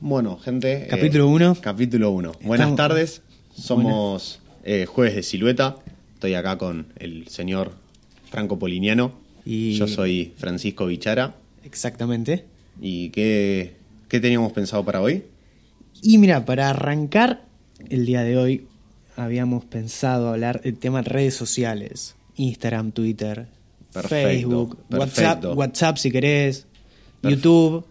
Bueno, gente. eh, Capítulo uno. Capítulo 1. Buenas Estamos- tardes. Somos eh, Jueves de Silueta. Estoy acá con el señor Franco Poliniano. Y- Yo soy Francisco Bichara. Exactamente. ¿Y qué, qué teníamos pensado para hoy? Y mira, para arrancar el día de hoy, habíamos pensado hablar del tema de redes sociales. Instagram, Twitter, Perfecto, Facebook, WhatsApp, perfecto. WhatsApp si querés, YouTube.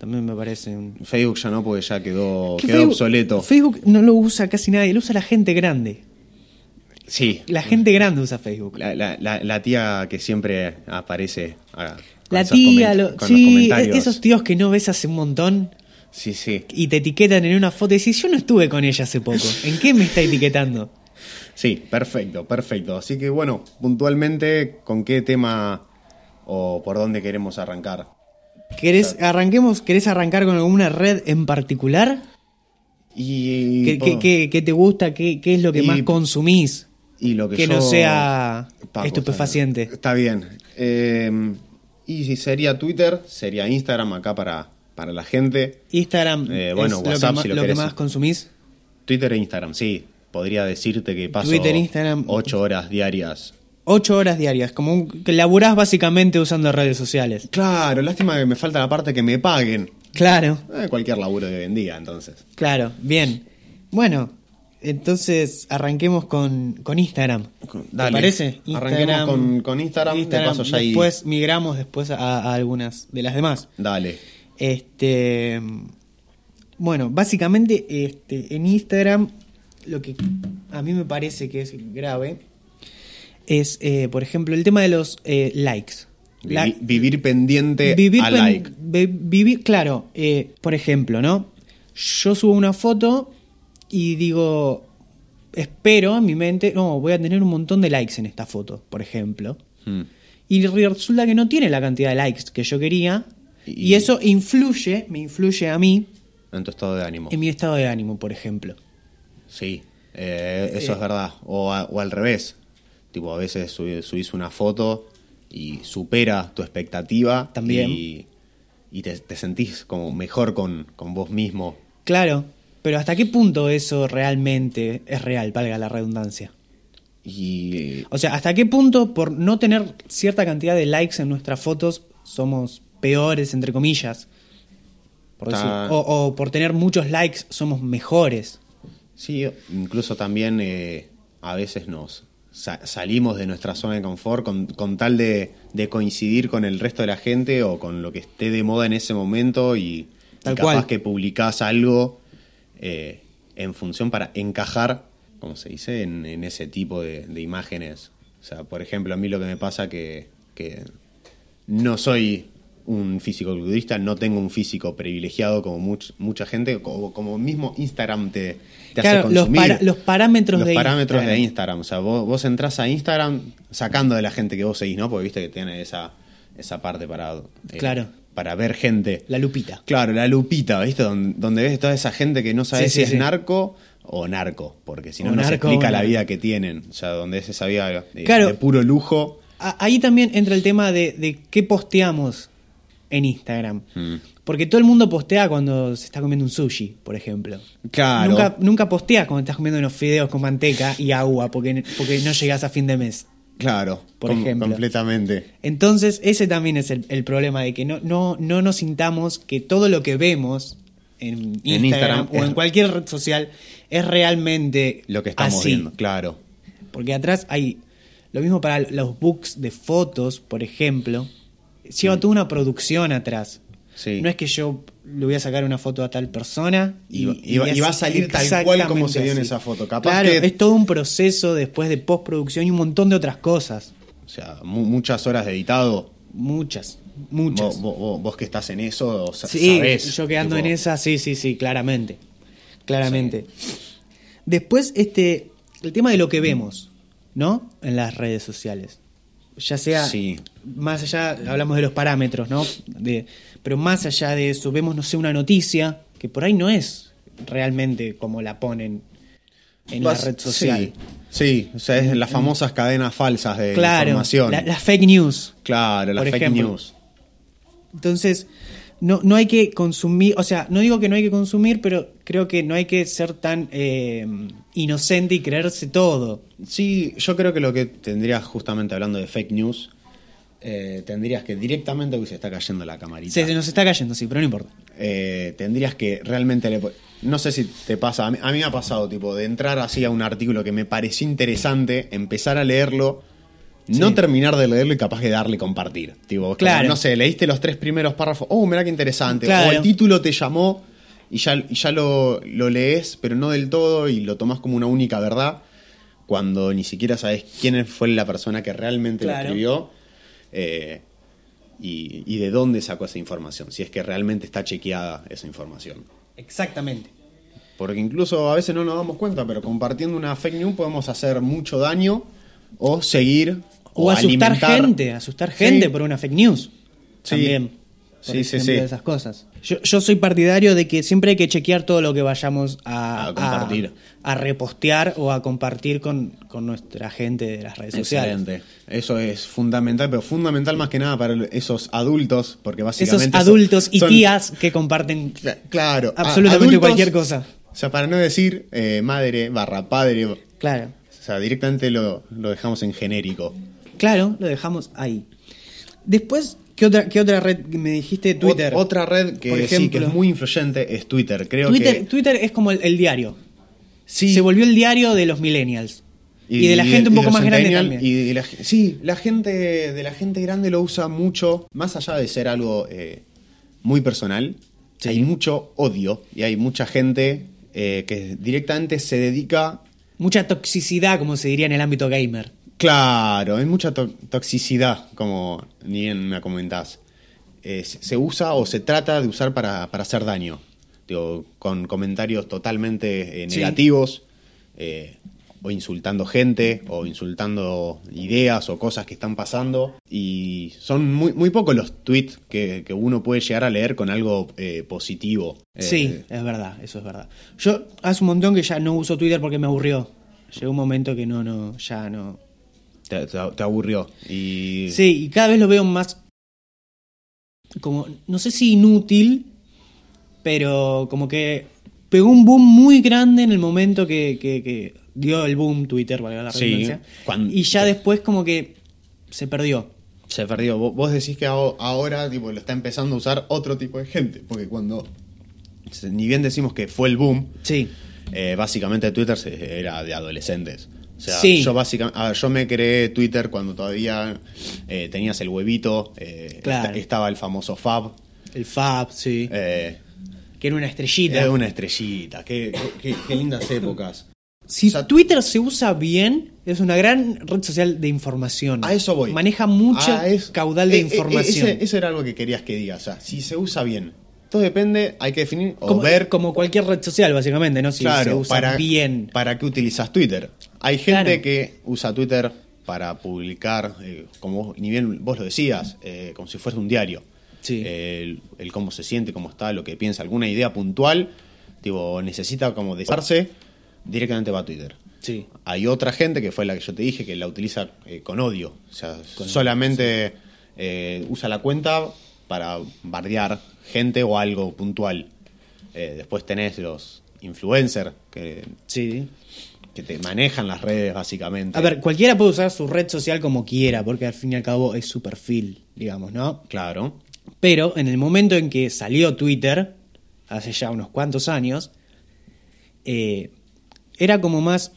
También me parece un... Facebook ya no, porque ya quedó, ¿Qué quedó Facebook- obsoleto. Facebook no lo usa casi nadie, lo usa la gente grande. Sí. La gente grande usa Facebook. La, la- la- la tía que siempre aparece. ah, La tía, lo- con los sí, esos tíos que no ves hace un montón Sí, sí. y te etiquetan en una foto y decís, yo no estuve con ella hace poco. ¿En qué me está etiquetando? Sí, perfecto, perfecto. Así que bueno, puntualmente, ¿con qué tema o por dónde queremos arrancar? ¿Querés, arranquemos, ¿Querés arrancar con alguna red en particular? Y, ¿Qué, qué- qué- qué te gusta? ¿Qué, qué es lo que Y- más consumís? y lo que, que yo- no sea Paco, estupefaciente. Está bien. Eh, y si sería Twitter, sería Instagram acá para, para la gente. Instagram Eh, bueno, es WhatsApp, lo que, si ma- lo lo que querés. más consumís. Twitter e Instagram, sí. Podría decirte que paso Twitter, Instagram. ocho horas diarias. Ocho horas diarias, como un- que laburás básicamente usando redes sociales. Claro, lástima que me falta la parte que me paguen. Claro, Eh, cualquier laburo de hoy en día, entonces. claro, bien. Bueno, entonces arranquemos con, con Instagram. Con- ¿Te dale. parece? Arranquemos con- con Instagram, de paso ya ahí- después migramos después a, a algunas de las demás. Dale. Este, bueno, básicamente este, en Instagram lo que a mí me parece que es grave es, eh, por ejemplo, el tema de los eh, likes. Vivi- La- vivir pendiente vivir, a pen- like. vi- vivir, claro, eh, por ejemplo, ¿no? Yo subo una foto y digo, espero en mi mente, no, voy a tener un montón de likes en esta foto, por ejemplo. Hmm. Y resulta que no tiene la cantidad de likes que yo quería. Y, Y- eso influye, me influye a mí En tu estado de ánimo. en mi estado de ánimo, por ejemplo. Sí, eh, eso Eh, es verdad. O, a- o al revés. Tipo, a veces subí- subís una foto y supera tu expectativa. También. Y, y te, te sentís como mejor con, con vos mismo. Claro, pero ¿hasta qué punto eso realmente es real, valga la redundancia? Y O sea, ¿hasta qué punto por no tener cierta cantidad de likes en nuestras fotos somos peores, entre comillas? Por decir, o por tener muchos likes somos mejores. sí, incluso también eh, a veces nos sa- salimos de nuestra zona de confort con, con tal de, de coincidir con el resto de la gente o con lo que esté de moda en ese momento y, y Tal capaz cual. que publicás algo eh, en función para encajar, como se dice, en, en ese tipo de, de imágenes. O sea, por ejemplo, a mí lo que me pasa que, que no soy un físico culturista, no tengo un físico privilegiado como much- mucha gente, como, como mismo Instagram te, te Claro, hace los consumir. para- los parámetros Los de parámetros Instagram. de Instagram. O sea, vos, vos entras a Instagram sacando de la gente que vos seguís, ¿no? Porque viste que tiene esa, esa parte para, eh, Claro. para ver gente. La lupita. Claro, la lupita, ¿viste? Donde, donde ves toda esa gente que no sabe Sí, si sí, es sí. narco o narco, porque si no, no se explica la vida que tienen. O sea, donde es esa vida de, Claro. de puro lujo. Ahí también entra el tema de, de qué posteamos en Instagram. Mm. Porque todo el mundo postea cuando se está comiendo un sushi, por ejemplo. Claro. Nunca, nunca posteas cuando estás comiendo unos fideos con manteca y agua porque, porque no llegas a fin de mes. Claro, Por com- ejemplo. completamente. Entonces, ese también es el, el problema de que no, no, no nos sintamos que todo lo que vemos en Instagram, Instagram o en cualquier red social es realmente Lo que estamos así. viendo, claro. Porque atrás hay lo mismo para los books de fotos, por ejemplo. Lleva toda una producción atrás. Sí. No es que yo le voy a sacar una foto a tal persona Y, y va- y va a salir tal cual como se vio en esa foto. Capaz claro, que, es todo un proceso después de postproducción y un montón de otras cosas. o sea, mu- muchas horas de editado. Muchas, muchas. Vos, vos- vos- vos que estás en eso, Sí, sabés. yo quedando tipo, en esa, sí, sí, sí, claramente. Claramente. Después, este, el tema de lo que vemos, ¿no? En las redes sociales. Ya sea, Sí. más allá, hablamos de los parámetros, ¿no? De, pero más allá de eso, vemos, no sé, una noticia que por ahí no es realmente como la ponen en vas- la red social. Sí, sí, o sea, es las famosas cadenas falsas de Claro, información. la- las fake news. claro, las fake ejemplo. news. Entonces, no, no hay que consumir, o sea, no digo que no hay que consumir, pero creo que no hay que ser tan eh, inocente y creerse todo. Sí, yo creo que lo que tendrías, justamente hablando de fake news, eh, tendrías que directamente, que se está cayendo la camarita. Se, se nos está cayendo, sí, pero no importa. eh, tendrías que realmente le no sé si te pasa a mí, a mí me ha pasado tipo de entrar así a un artículo que me pareció interesante empezar a leerlo no Sí. terminar de leerlo y capaz de darle compartir tipo como, Claro. no sé leíste los tres primeros párrafos oh mira qué interesante Claro. o el título te llamó y ya, y ya lo, lo lees pero no del todo y lo tomás como una única verdad cuando ni siquiera sabes quién fue la persona que realmente lo escribió eh, y, y de dónde sacó esa información, si es que realmente está chequeada esa información. Exactamente. Porque incluso a veces no nos damos cuenta, pero compartiendo una fake news podemos hacer mucho daño o seguir O, asustar alimentar- gente, asustar Sí. gente por una fake news. Sí. También. Por Sí, sí, ejemplo, sí. de esas cosas. Yo, yo soy partidario de que siempre hay que chequear todo lo que vayamos a, A compartir. a, a repostear o a compartir con, con nuestra gente de las redes sociales. Excelente. Eso es fundamental, pero fundamental más que nada para esos adultos, porque Esos básicamente... son- adultos y son- tías que comparten Cla- Claro. absolutamente adultos, cualquier cosa. O sea, para no decir eh, madre barra padre, o Claro. sea, directamente lo, lo dejamos en genérico. Claro, lo dejamos ahí. Después, ¿qué otra, qué otra red me dijiste? Twitter. Ot- otra red que Por sí, que ejemplo. es muy influyente es Twitter. Creo Twitter, que Twitter es como el, el diario. sí, Se volvió el diario de los millennials. Y, de la y gente un poco más grande también. Y de la, sí, la gente de la gente grande lo usa mucho, más allá de ser algo eh, muy personal. Sí. Hay mucho odio y hay mucha gente eh, que directamente se dedica. Mucha toxicidad, como se diría en el ámbito gamer. Claro, hay mucha to- toxicidad, como ni bien me comentás. Eh, se usa o se trata de usar para, para hacer daño. Digo, con comentarios totalmente eh, Sí. negativos, eh, o insultando gente, o insultando ideas o cosas que están pasando. Y son muy, muy pocos los tweets que, que uno puede llegar a leer con algo eh, positivo. Sí, es verdad, eso es verdad. Yo hace un montón que ya no uso Twitter porque me aburrió. Llegó un momento que no, no, ya no. Te, te- te aburrió. Y Sí, y cada vez lo veo más como, no sé si inútil, pero como que pegó un boom muy grande en el momento que, que- que dio el boom Twitter, valga la Sí, y ya después como que se perdió. Se perdió. Vos, decís que aho- ahora tipo, lo está empezando a usar otro tipo de gente. Porque cuando. Ni bien decimos que fue el boom, Sí, eh, básicamente Twitter era de adolescentes. O sea, Sí. yo básicamente. a ver, yo me creé Twitter cuando todavía eh, tenías el huevito. eh, Claro. esta- estaba el famoso Fab. el Fab, sí. eh, que era una estrellita. era una estrellita. Qué, qué- qué lindas épocas. Si O sea, Twitter se usa bien, es una gran red social de información. A eso voy. Maneja mucho es- caudal de eh, eh, información. ese- eso era algo que querías que digas. O sea, si se usa bien. Todo depende, hay que definir o como, ver como cualquier red social, básicamente, ¿no? Si claro, se usa para, bien. ¿Para qué utilizas Twitter? Hay gente Claro. que usa Twitter para publicar, eh, como vos- ni bien vos lo decías, eh, como si fuese un diario. Sí. Eh, el, el cómo se siente, cómo está, lo que piensa, alguna idea puntual, tipo, necesita como desarse, directamente va a Twitter. Sí. Hay otra gente que fue la que yo te dije que la utiliza eh, con odio. O sea, solamente eh, usa la cuenta para bardear gente o algo puntual. Eh, después tenés los influencers que, Sí. Que te manejan las redes básicamente. A ver, cualquiera puede usar su red social como quiera, porque al fin y al cabo es su perfil, digamos, ¿no? Claro. Pero en el momento en que salió Twitter, hace ya unos cuantos años, eh, era como más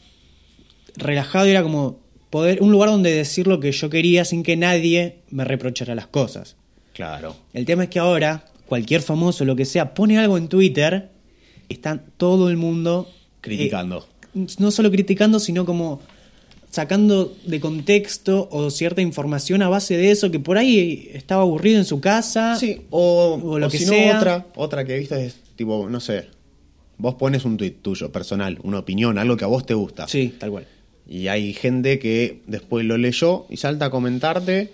relajado, era como poder, un lugar donde decir lo que yo quería sin que nadie me reprochara las cosas. Claro. El tema es que ahora cualquier famoso, lo que sea, pone algo en Twitter, está todo el mundo Criticando. eh, no solo criticando, sino como sacando de contexto o cierta información a base de eso que por ahí estaba aburrido en su casa. Sí, o, o lo o que si no, sea. otra, otra que he visto es tipo, no sé, vos pones un tuit tuyo, personal, una opinión, algo que a vos te gusta. Sí, tal cual. Y hay gente que después lo leyó y salta a comentarte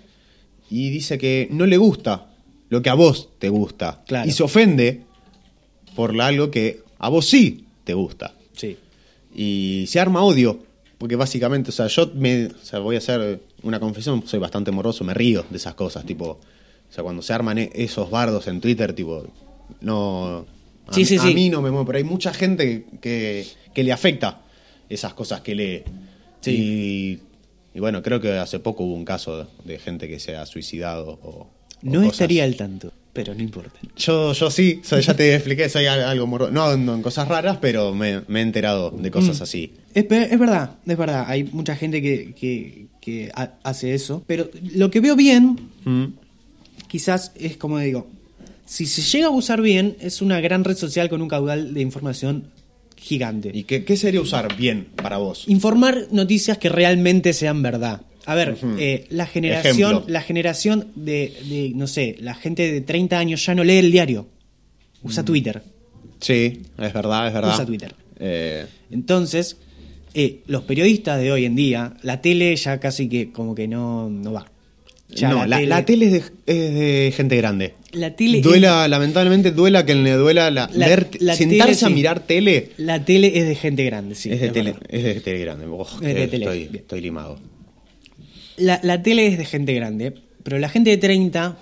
y dice que no le gusta lo que a vos te gusta. Claro. Y se ofende por la- algo que a vos sí te gusta. Sí. Y se arma odio. Porque básicamente, o sea, yo me, o sea, voy a hacer una confesión, soy bastante moroso, me río de esas cosas, tipo, O sea, cuando se arman e- esos bardos en Twitter, tipo, no... A, Sí, sí, a sí. mí no me mueve, pero hay mucha gente que, que le afecta esas cosas que lee. Y, y bueno, creo que hace poco hubo un caso de gente que se ha suicidado o... o No cosas. estaría al tanto, pero no importa. Yo, yo sí, soy- ya te expliqué, soy al- algo No, no en cosas raras, pero me, me he enterado de cosas Mm. así. Es, es verdad, es verdad. Hay mucha gente que, que- que ha- hace eso. Pero lo que veo bien, Mm. quizás es como digo, si se llega a usar bien, es una gran red social con un caudal de información gigante. ¿Y qué, qué sería usar bien para vos? Informar noticias que realmente sean verdad. A ver, eh, la generación, Ejemplo. la generación de, de, no sé, la gente de 30 años ya no lee el diario. Mm. Usa Twitter. Sí, es verdad, es verdad. Usa Twitter. Eh, Entonces, eh, los periodistas de hoy en día, la tele ya casi que como que no, no va. Ya no, la, la tele es de, es de gente grande. La tele es- duela, lamentablemente duela que le duela la, La- ver- la sentarse tele, a sí. mirar tele. La tele es de gente grande, sí. es, de es tele verdad. es de tele grande. Oh, Estoy, estoy limado. La, la tele es de gente grande, pero la gente de 30,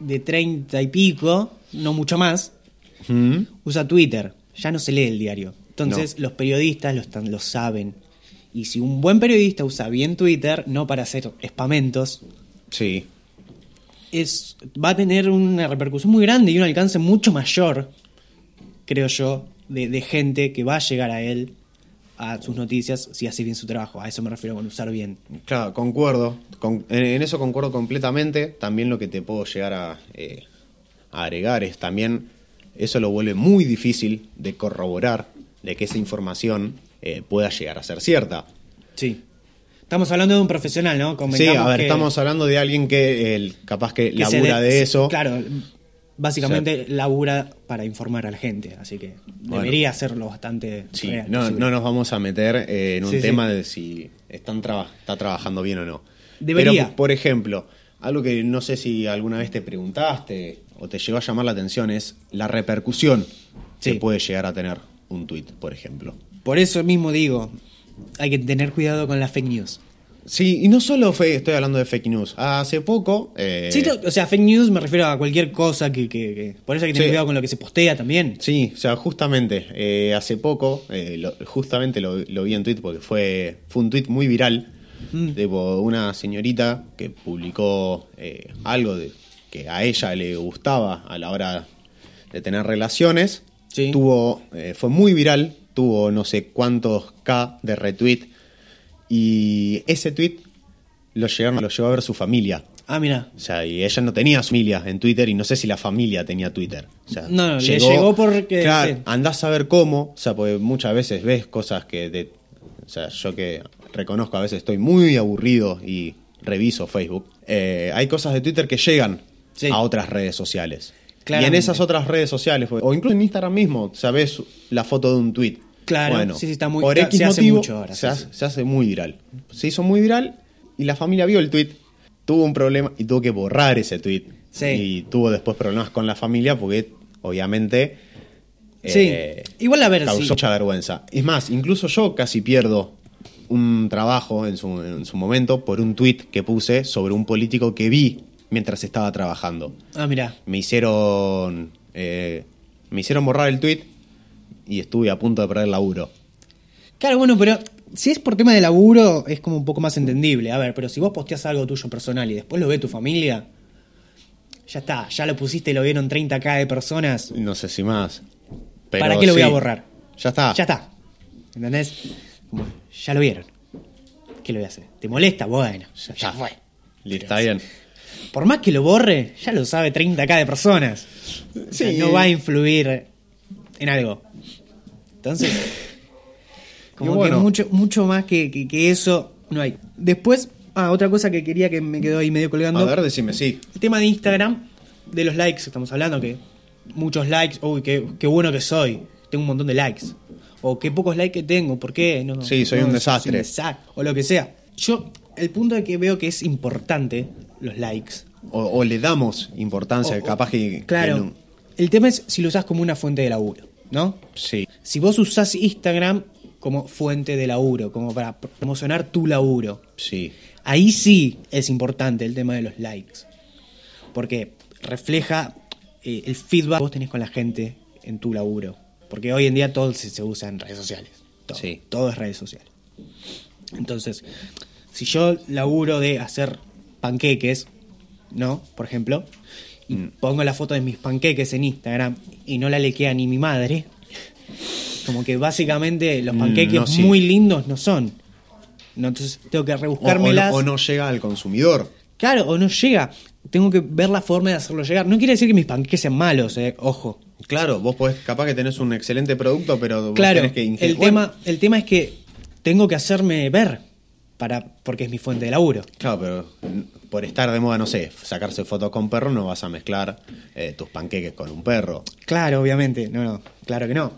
de 30 y pico, no mucho más, Mm. usa Twitter. Ya no se lee el diario. Entonces, los periodistas lo, están, lo saben. Y si un buen periodista usa bien Twitter, no para hacer espamentos, Sí. es, va a tener una repercusión muy grande y un alcance mucho mayor, creo yo, de, de gente que va a llegar a él, a sus noticias, si hace bien su trabajo. A eso me refiero con usar bien. Claro, concuerdo. Con- en, eso concuerdo completamente. También lo que te puedo llegar a, eh, a agregar es también, eso lo vuelve muy difícil de corroborar, de que esa información eh, pueda llegar a ser cierta. Sí. Estamos hablando de un profesional, ¿no? Sí, a ver, que- estamos hablando de alguien que el, capaz que, labura de- de eso. Claro, básicamente labura para informar a la gente, así que Bueno. debería hacerlo bastante Sí, real, no, no nos vamos a meter eh, en un Sí, sí. tema de si están traba- está trabajando bien o no. Debería. Pero, por ejemplo, algo que no sé si alguna vez te preguntaste o te llegó a llamar la atención es la repercusión Sí. que puede llegar a tener un tweet, por ejemplo. Por eso mismo digo, hay que tener cuidado con las fake news. Sí, y no solo fue, estoy hablando de fake news. Hace poco. eh, Sí, o sea, fake news me refiero a cualquier cosa que... que- que- por eso hay que tener Sí. cuidado con lo que se postea también. Sí, o sea, justamente, eh, hace poco, eh, lo- justamente lo, lo vi en Twitter porque fue, fue un tweet muy viral, Mm. de una señorita que publicó eh, algo de, que a ella le gustaba a la hora de tener relaciones. Sí. Tuvo, eh, fue muy viral, tuvo no sé cuántos K de retweet y ese tweet lo, llegaron, lo llegó a ver su familia. Ah, mira. O sea, y ella no tenía familia en Twitter y no sé si la familia tenía Twitter. O sea, No, no, le llegó porque- Claro, sí. andás a ver cómo, o sea, porque muchas veces ves cosas que. De, o sea, yo que reconozco a veces estoy muy aburrido y reviso Facebook. eh, hay cosas de Twitter que llegan Sí. a otras redes sociales. Y en Claramente. esas otras redes sociales, o incluso en Instagram mismo, sabes la foto de un tweet. Claro, bueno, sí, sí, está muy- por X se hace mucho ahora, se, sí, hace, sí. se hace muy viral. Se hizo muy viral y la familia vio el tweet, tuvo un problema y tuvo que borrar ese tweet. Y tuvo después problemas con la familia porque, obviamente, Sí. eh, Igual a ver, causó mucha vergüenza. Es más, incluso yo casi pierdo un trabajo en su, en su momento por un tweet que puse sobre un político que vi mientras estaba trabajando. Ah, mira. Me hicieron, eh, me hicieron borrar el tweet y estuve a punto de perder el laburo. Claro, bueno, pero si es por tema de laburo, es como un poco más entendible. A ver, pero si vos posteas algo tuyo personal y después lo ve tu familia, ya está, ya lo pusiste y lo vieron 30k de personas. No sé si más. pero ¿Para qué lo voy a borrar? Ya está. Ya está. ¿Entendés? Como, ya lo vieron. ¿Qué le voy a hacer? ¿Te molesta? Bueno, ya, ya fue. Listo, Está bien. Por más que lo borre, ya lo sabe 30k de personas. O sea, Sí. no va a influir en algo. Entonces, como bueno. que mucho, mucho más que, que- que eso no hay. Después, ah, otra cosa que quería que me quedó ahí medio colgando. A ver, decime, sí. El tema de Instagram, de los likes, estamos hablando que muchos likes, uy, qué, qué bueno que soy, tengo un montón de likes. O qué pocos likes que tengo, ¿por qué? No, Sí, soy un desastre. desa- o lo que sea. Yo, el punto de que veo que es importante los likes. O, o le damos importancia, o- capaz que. Claro. que no. El tema es si lo usas como una fuente de laburo, ¿no? Sí. Si vos usás Instagram como fuente de laburo, como para promocionar tu laburo, Sí. ahí sí es importante el tema de los likes. porque refleja eh, el feedback que vos tenés con la gente en tu laburo. Porque hoy en día todo se, se usa en redes sociales. Todo, Sí. todo es redes sociales. Entonces, si yo laburo de hacer panqueques, ¿no? Por ejemplo, y pongo la foto de mis panqueques en Instagram y no la lequea ni mi madre, como que básicamente los Mm, panqueques no, sí. muy lindos no son. No, entonces tengo que O, o rebuscármelas. no, o no llega al consumidor. Claro, o no llega. Tengo que ver la forma de hacerlo llegar. No quiere decir que mis panqueques sean malos, eh. Ojo. Claro, vos podés, capaz que tenés un excelente producto, pero vos Claro, tenés que el, tema, el tema es que tengo que hacerme ver para porque es mi fuente de laburo. Claro, pero por estar de moda, no sé, sacarse fotos con perro, no vas a mezclar eh, tus panqueques con un perro. Claro, obviamente. No, no, claro que no.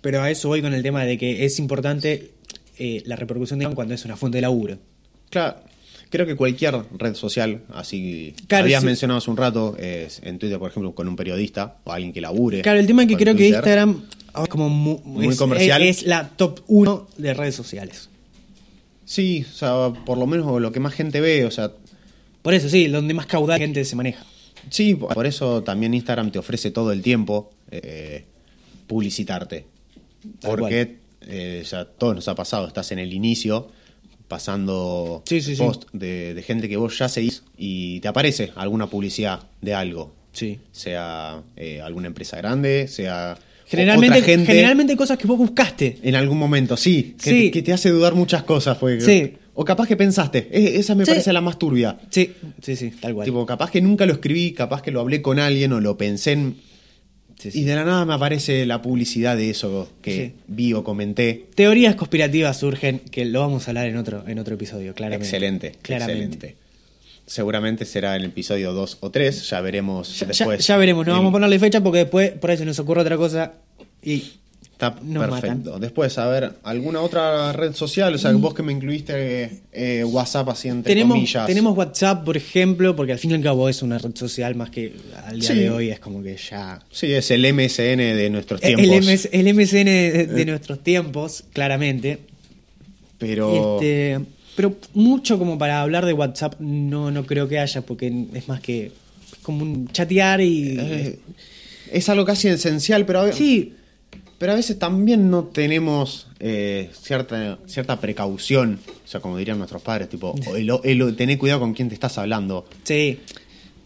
Pero a eso voy con el tema de que es importante eh, la repercusión de cuando es una fuente de laburo. Claro, creo que cualquier red social, así Claro, habías sí. mencionado hace un rato, es en Twitter, por ejemplo, con un periodista o alguien que labure. Claro, el tema es que creo que. Instagram ahora es como mu- Muy es, comercial. Es, es la top 1 de redes sociales. Sí, o sea, por lo menos lo que más gente ve, o sea, Por eso, sí, donde más caudal de gente se maneja. sí, por eso también Instagram te ofrece todo el tiempo eh, publicitarte. Tal Porque eh, ya todos nos ha pasado, estás en el inicio pasando Sí, sí, sí. post de, de gente que vos ya seguís y te aparece alguna publicidad de algo. Sí. Sea eh, alguna empresa grande, sea Generalmente, otra gente. generalmente cosas que vos buscaste. En algún momento, sí. Que, Sí. Te, que te hace dudar muchas cosas. Porque, Sí. O capaz que pensaste, "Eh, esa me Sí. parece la más turbia. Sí, sí, sí, tal cual. Tipo, capaz que nunca lo escribí, capaz que lo hablé con alguien o lo pensé en... Sí, sí. Y de la nada me aparece la publicidad de eso que Sí. vi o comenté. Teorías conspirativas surgen, que lo vamos a hablar en otro, en otro episodio, claramente. Excelente, Claramente. excelente. Seguramente será en el episodio 2 o 3, ya veremos Ya, después. ya veremos, no El- vamos a ponerle fecha porque después por ahí se nos ocurre otra cosa y Está nos perfecto. matan. Después, a ver, ¿alguna otra red social? O sea, vos que me incluiste eh, WhatsApp así entre tenemos, comillas. tenemos WhatsApp, por ejemplo, porque al fin y al cabo es una red social más que al día Sí. de hoy es como que ya... Sí, es el MSN de nuestros El, tiempos. MS el MSN de, de nuestros tiempos, claramente. Pero... Este, pero mucho como para hablar de WhatsApp no, no creo que haya, porque es más que es como un chatear y... eh, es algo casi esencial, pero a, sí, pero a veces también no tenemos eh, cierta, cierta precaución. O sea, como dirían nuestros padres, tipo, el, el- tener cuidado con quién te estás hablando. sí.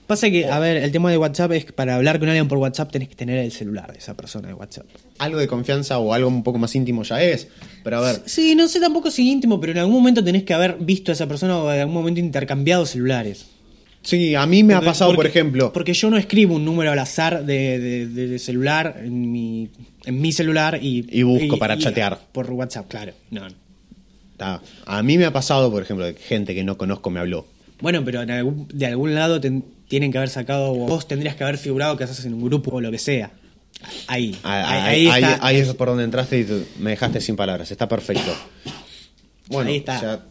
Pasa que, a ver, el tema de WhatsApp es que para hablar con alguien por WhatsApp tenés que tener el celular de esa persona de WhatsApp. Algo de confianza o algo un poco más íntimo ya es. Pero a ver, Sí, no sé tampoco si íntimo, pero en algún momento tenés que haber visto a esa persona o en algún momento intercambiado celulares. sí, a mí me ha Porque- pasado, por ejemplo. Porque yo no escribo un número al azar de, de- celular en mi, en mi celular y. Y busco para chatear. Por WhatsApp, claro. No. ta, a mí me ha pasado, por ejemplo, gente que no conozco me habló. Bueno, pero en algún- de algún lado ten- tienen que haber sacado. Vos tendrías que haber figurado que haces en un grupo o lo que sea. Ahí. Ah, ahí, Ahí, ahí está. ahí es por donde entraste y me dejaste sin palabras. Está perfecto. Bueno, Ahí está. o sea,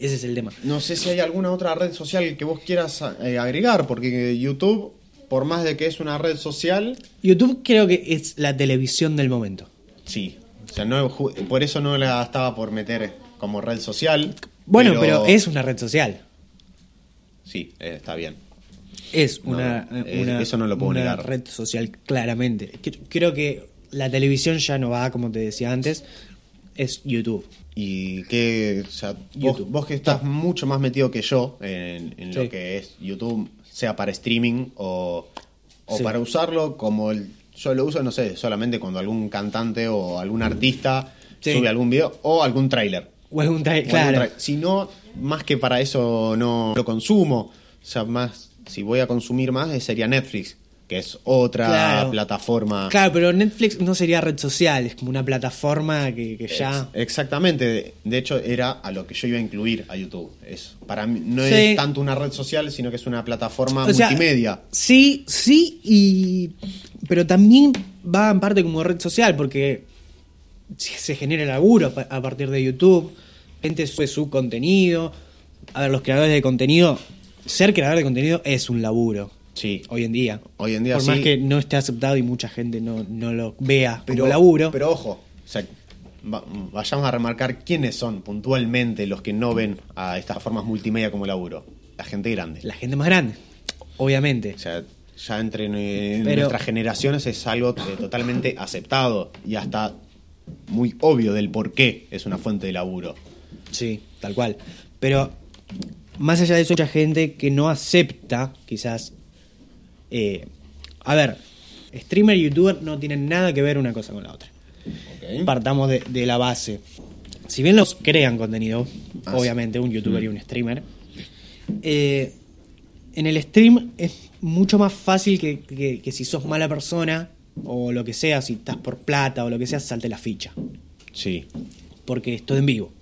Ese es el tema. no sé si hay alguna otra red social que vos quieras eh, agregar, porque YouTube, por más de que es una red social, YouTube creo que es la televisión del momento. sí. O sea, no, por eso no la estaba por meter como red social. Bueno, pero, es una red social. Sí, eh, está bien. Es No, una, eh, una- eso no lo puedo una negar. red social, claramente. Cre- Creo que la televisión ya no va, como te decía antes, es YouTube. Y que, o sea, vos, que estás mucho más metido que yo en, en Sí. lo que es YouTube, sea para streaming o, o Sí. para usarlo como el, yo lo uso, no sé, solamente cuando algún cantante o algún artista Sí. sube algún video o algún tráiler. O algún algún claro. Si no, más que para eso no lo consumo. O sea, más, si voy a consumir más, eh, sería Netflix, que es otra Claro. plataforma. Claro, pero Netflix no sería red social, es como una plataforma que, que ya. Ex- exactamente. De- hecho, era a lo que yo iba a incluir a YouTube. Es, para mí no Sí. es tanto una red social, sino que es una plataforma O sea, multimedia. Sí, sí, y. Pero también va en parte como red social, porque se genera laburo pa- a partir de YouTube. Gente sube su contenido. A ver, los creadores de contenido. Ser creador de contenido es un laburo. Sí. Hoy en día. Hoy en día Por sí. más que no esté aceptado y mucha gente no, no lo vea Pero, como laburo. pero ojo, o sea, va- vayamos a remarcar quiénes son puntualmente los que no ven a estas formas multimedia como laburo. La gente grande. la gente más grande. obviamente. O sea, ya entre Pero- nuestras generaciones es algo totalmente aceptado y hasta muy obvio del por qué es una fuente de laburo. Sí, tal cual. Pero más allá de eso, hay mucha gente que no acepta, quizás. eh, a ver, streamer y youtuber no tienen nada que ver una cosa con la otra. Partamos de, de la base. Si bien los crean contenido, Ah, obviamente, un youtuber y un streamer, eh, en el stream es mucho más fácil que, que- que si sos mala persona o lo que sea, si estás por plata o lo que sea, salte la ficha Sí, porque es todo en vivo.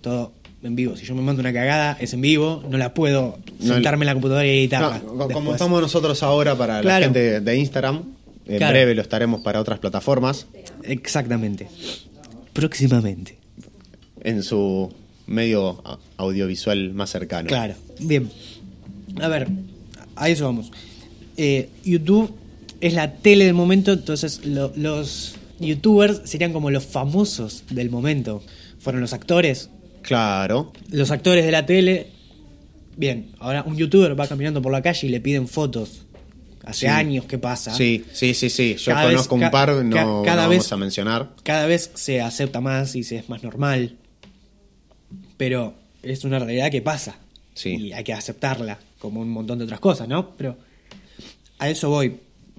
Todo en vivo. Si yo me mando una cagada, es en vivo, no la puedo No, sentarme en la computadora y editarla. No, como estamos nosotros ahora para Claro. la gente de Instagram, en Claro. breve lo estaremos para otras plataformas, Exactamente. Próximamente. en su medio audiovisual más cercano. Claro. Bien. A ver, a eso vamos. Eh, YouTube es la tele del momento, entonces lo- los youtubers serían como los famosos del momento. Fueron los actores, Claro, los actores de la tele. Bien, ahora un youtuber va caminando por la calle y le piden fotos. Hace Sí. años que pasa. sí, sí, sí, sí. Yo Cada vez- conozco un par, no, cada no vez- vamos a mencionar. Cada vez se acepta más y se es más normal. Pero es una realidad que pasa. Sí. Y hay que aceptarla, como un montón de otras cosas, ¿no? Pero a eso voy.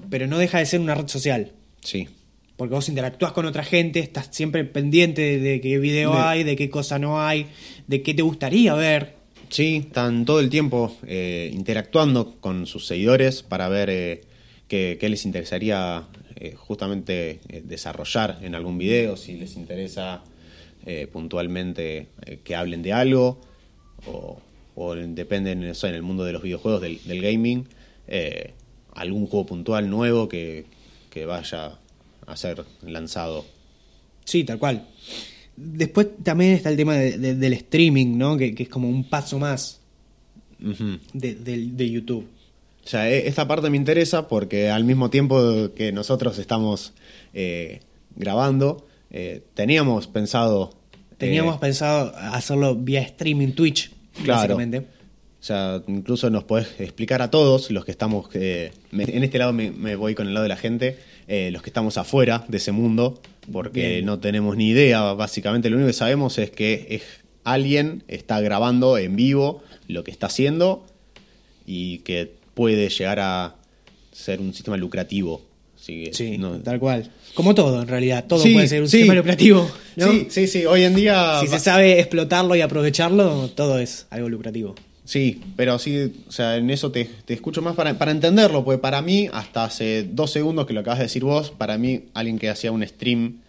Pero no deja de ser una red social. Sí, Porque vos interactúas con otra gente, estás siempre pendiente de, de qué video De- hay, de qué cosa no hay, de qué te gustaría ver. sí, están todo el tiempo eh, interactuando con sus seguidores para ver eh, qué, qué les interesaría eh, justamente eh, desarrollar en algún video, si les interesa puntualmente que hablen de algo, o, o depende en, eso, en el mundo de los videojuegos, del, del gaming, algún juego puntual nuevo que, que vaya a ser lanzado. Sí, tal cual. Después también está el tema de- de- del streaming, ¿no? Que, que es como un paso más Ujú. de, de- de YouTube. O sea, e- esta parte me interesa porque al mismo tiempo que nosotros estamos eh, grabando, eh, teníamos pensado... eh, Teníamos pensado hacerlo vía streaming Twitch, Claro. básicamente. O sea, incluso nos podés explicar a todos los que estamos... eh, en este lado me, me voy con el lado de la gente, eh, los que estamos afuera de ese mundo, porque Bien. no tenemos ni idea, básicamente lo único que sabemos es que es, alguien está grabando en vivo lo que está haciendo y que puede llegar a ser un sistema lucrativo. Así que Sí, no- tal cual. Como todo, en realidad. Todo Sí, puede ser un sí. sistema lucrativo, ¿no? Sí, sí, sí, hoy en día... Si se sabe explotarlo y aprovecharlo, todo es algo lucrativo. Sí, pero sí, o sea, en eso te, te escucho más para, para entenderlo, porque para mí, hasta hace dos segundos que lo acabas de decir vos, para mí alguien que hacía un stream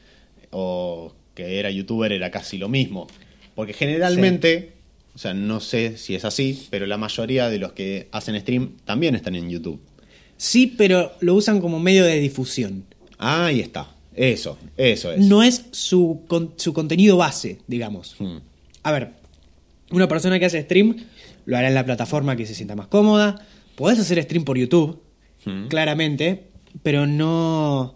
o que era youtuber era casi lo mismo. Porque generalmente, o sea, no sé si es así, pero la mayoría de los que hacen stream también están en YouTube. Sí, pero lo usan como medio de difusión. Ahí está, eso, eso es. No es su, con- su contenido base, digamos. Hmm. A ver, una persona que hace stream lo hará en la plataforma que se sienta más cómoda. Podés hacer stream por YouTube, Hmm. claramente, pero no,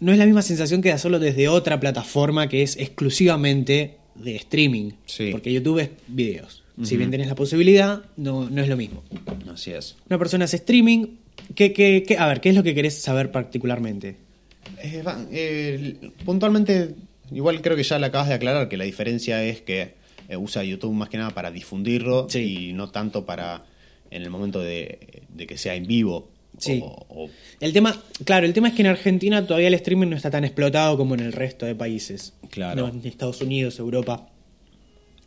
no es la misma sensación que hacerlo desde otra plataforma que es exclusivamente de streaming. Sí. Porque YouTube es videos. Si bien tenés la posibilidad, no, no es lo mismo. Así es. Una persona hace streaming. ¿qué, qué- qué- a ver, ¿qué es lo que querés saber particularmente? Eh, eh, puntualmente, igual creo que ya le acabas de aclarar que la diferencia es que eh, usa YouTube más que nada para difundirlo Sí. y no tanto para en el momento de, de que sea en vivo. Sí. O, o- El tema, claro, el tema es que en Argentina todavía el streaming no está tan explotado como en el resto de países. Claro. No, en Estados Unidos, Europa.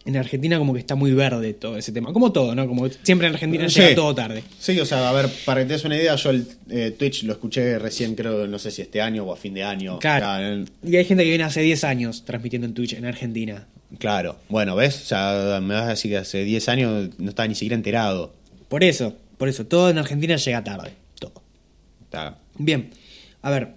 En Argentina como que está muy verde todo ese tema. Como todo, ¿no? Como siempre en Argentina Sí. llega todo tarde. Sí, o sea, a ver, para que te des una idea, yo el eh, Twitch lo escuché recién, creo, no sé si este año o a fin de año. Claro. Y hay gente que viene hace 10 años transmitiendo en Twitch en Argentina. Claro. Bueno, ¿ves? O sea, me vas a decir que hace 10 años no estaba ni siquiera enterado. Por eso, por eso, todo en Argentina llega tarde. Todo. Bien, a ver,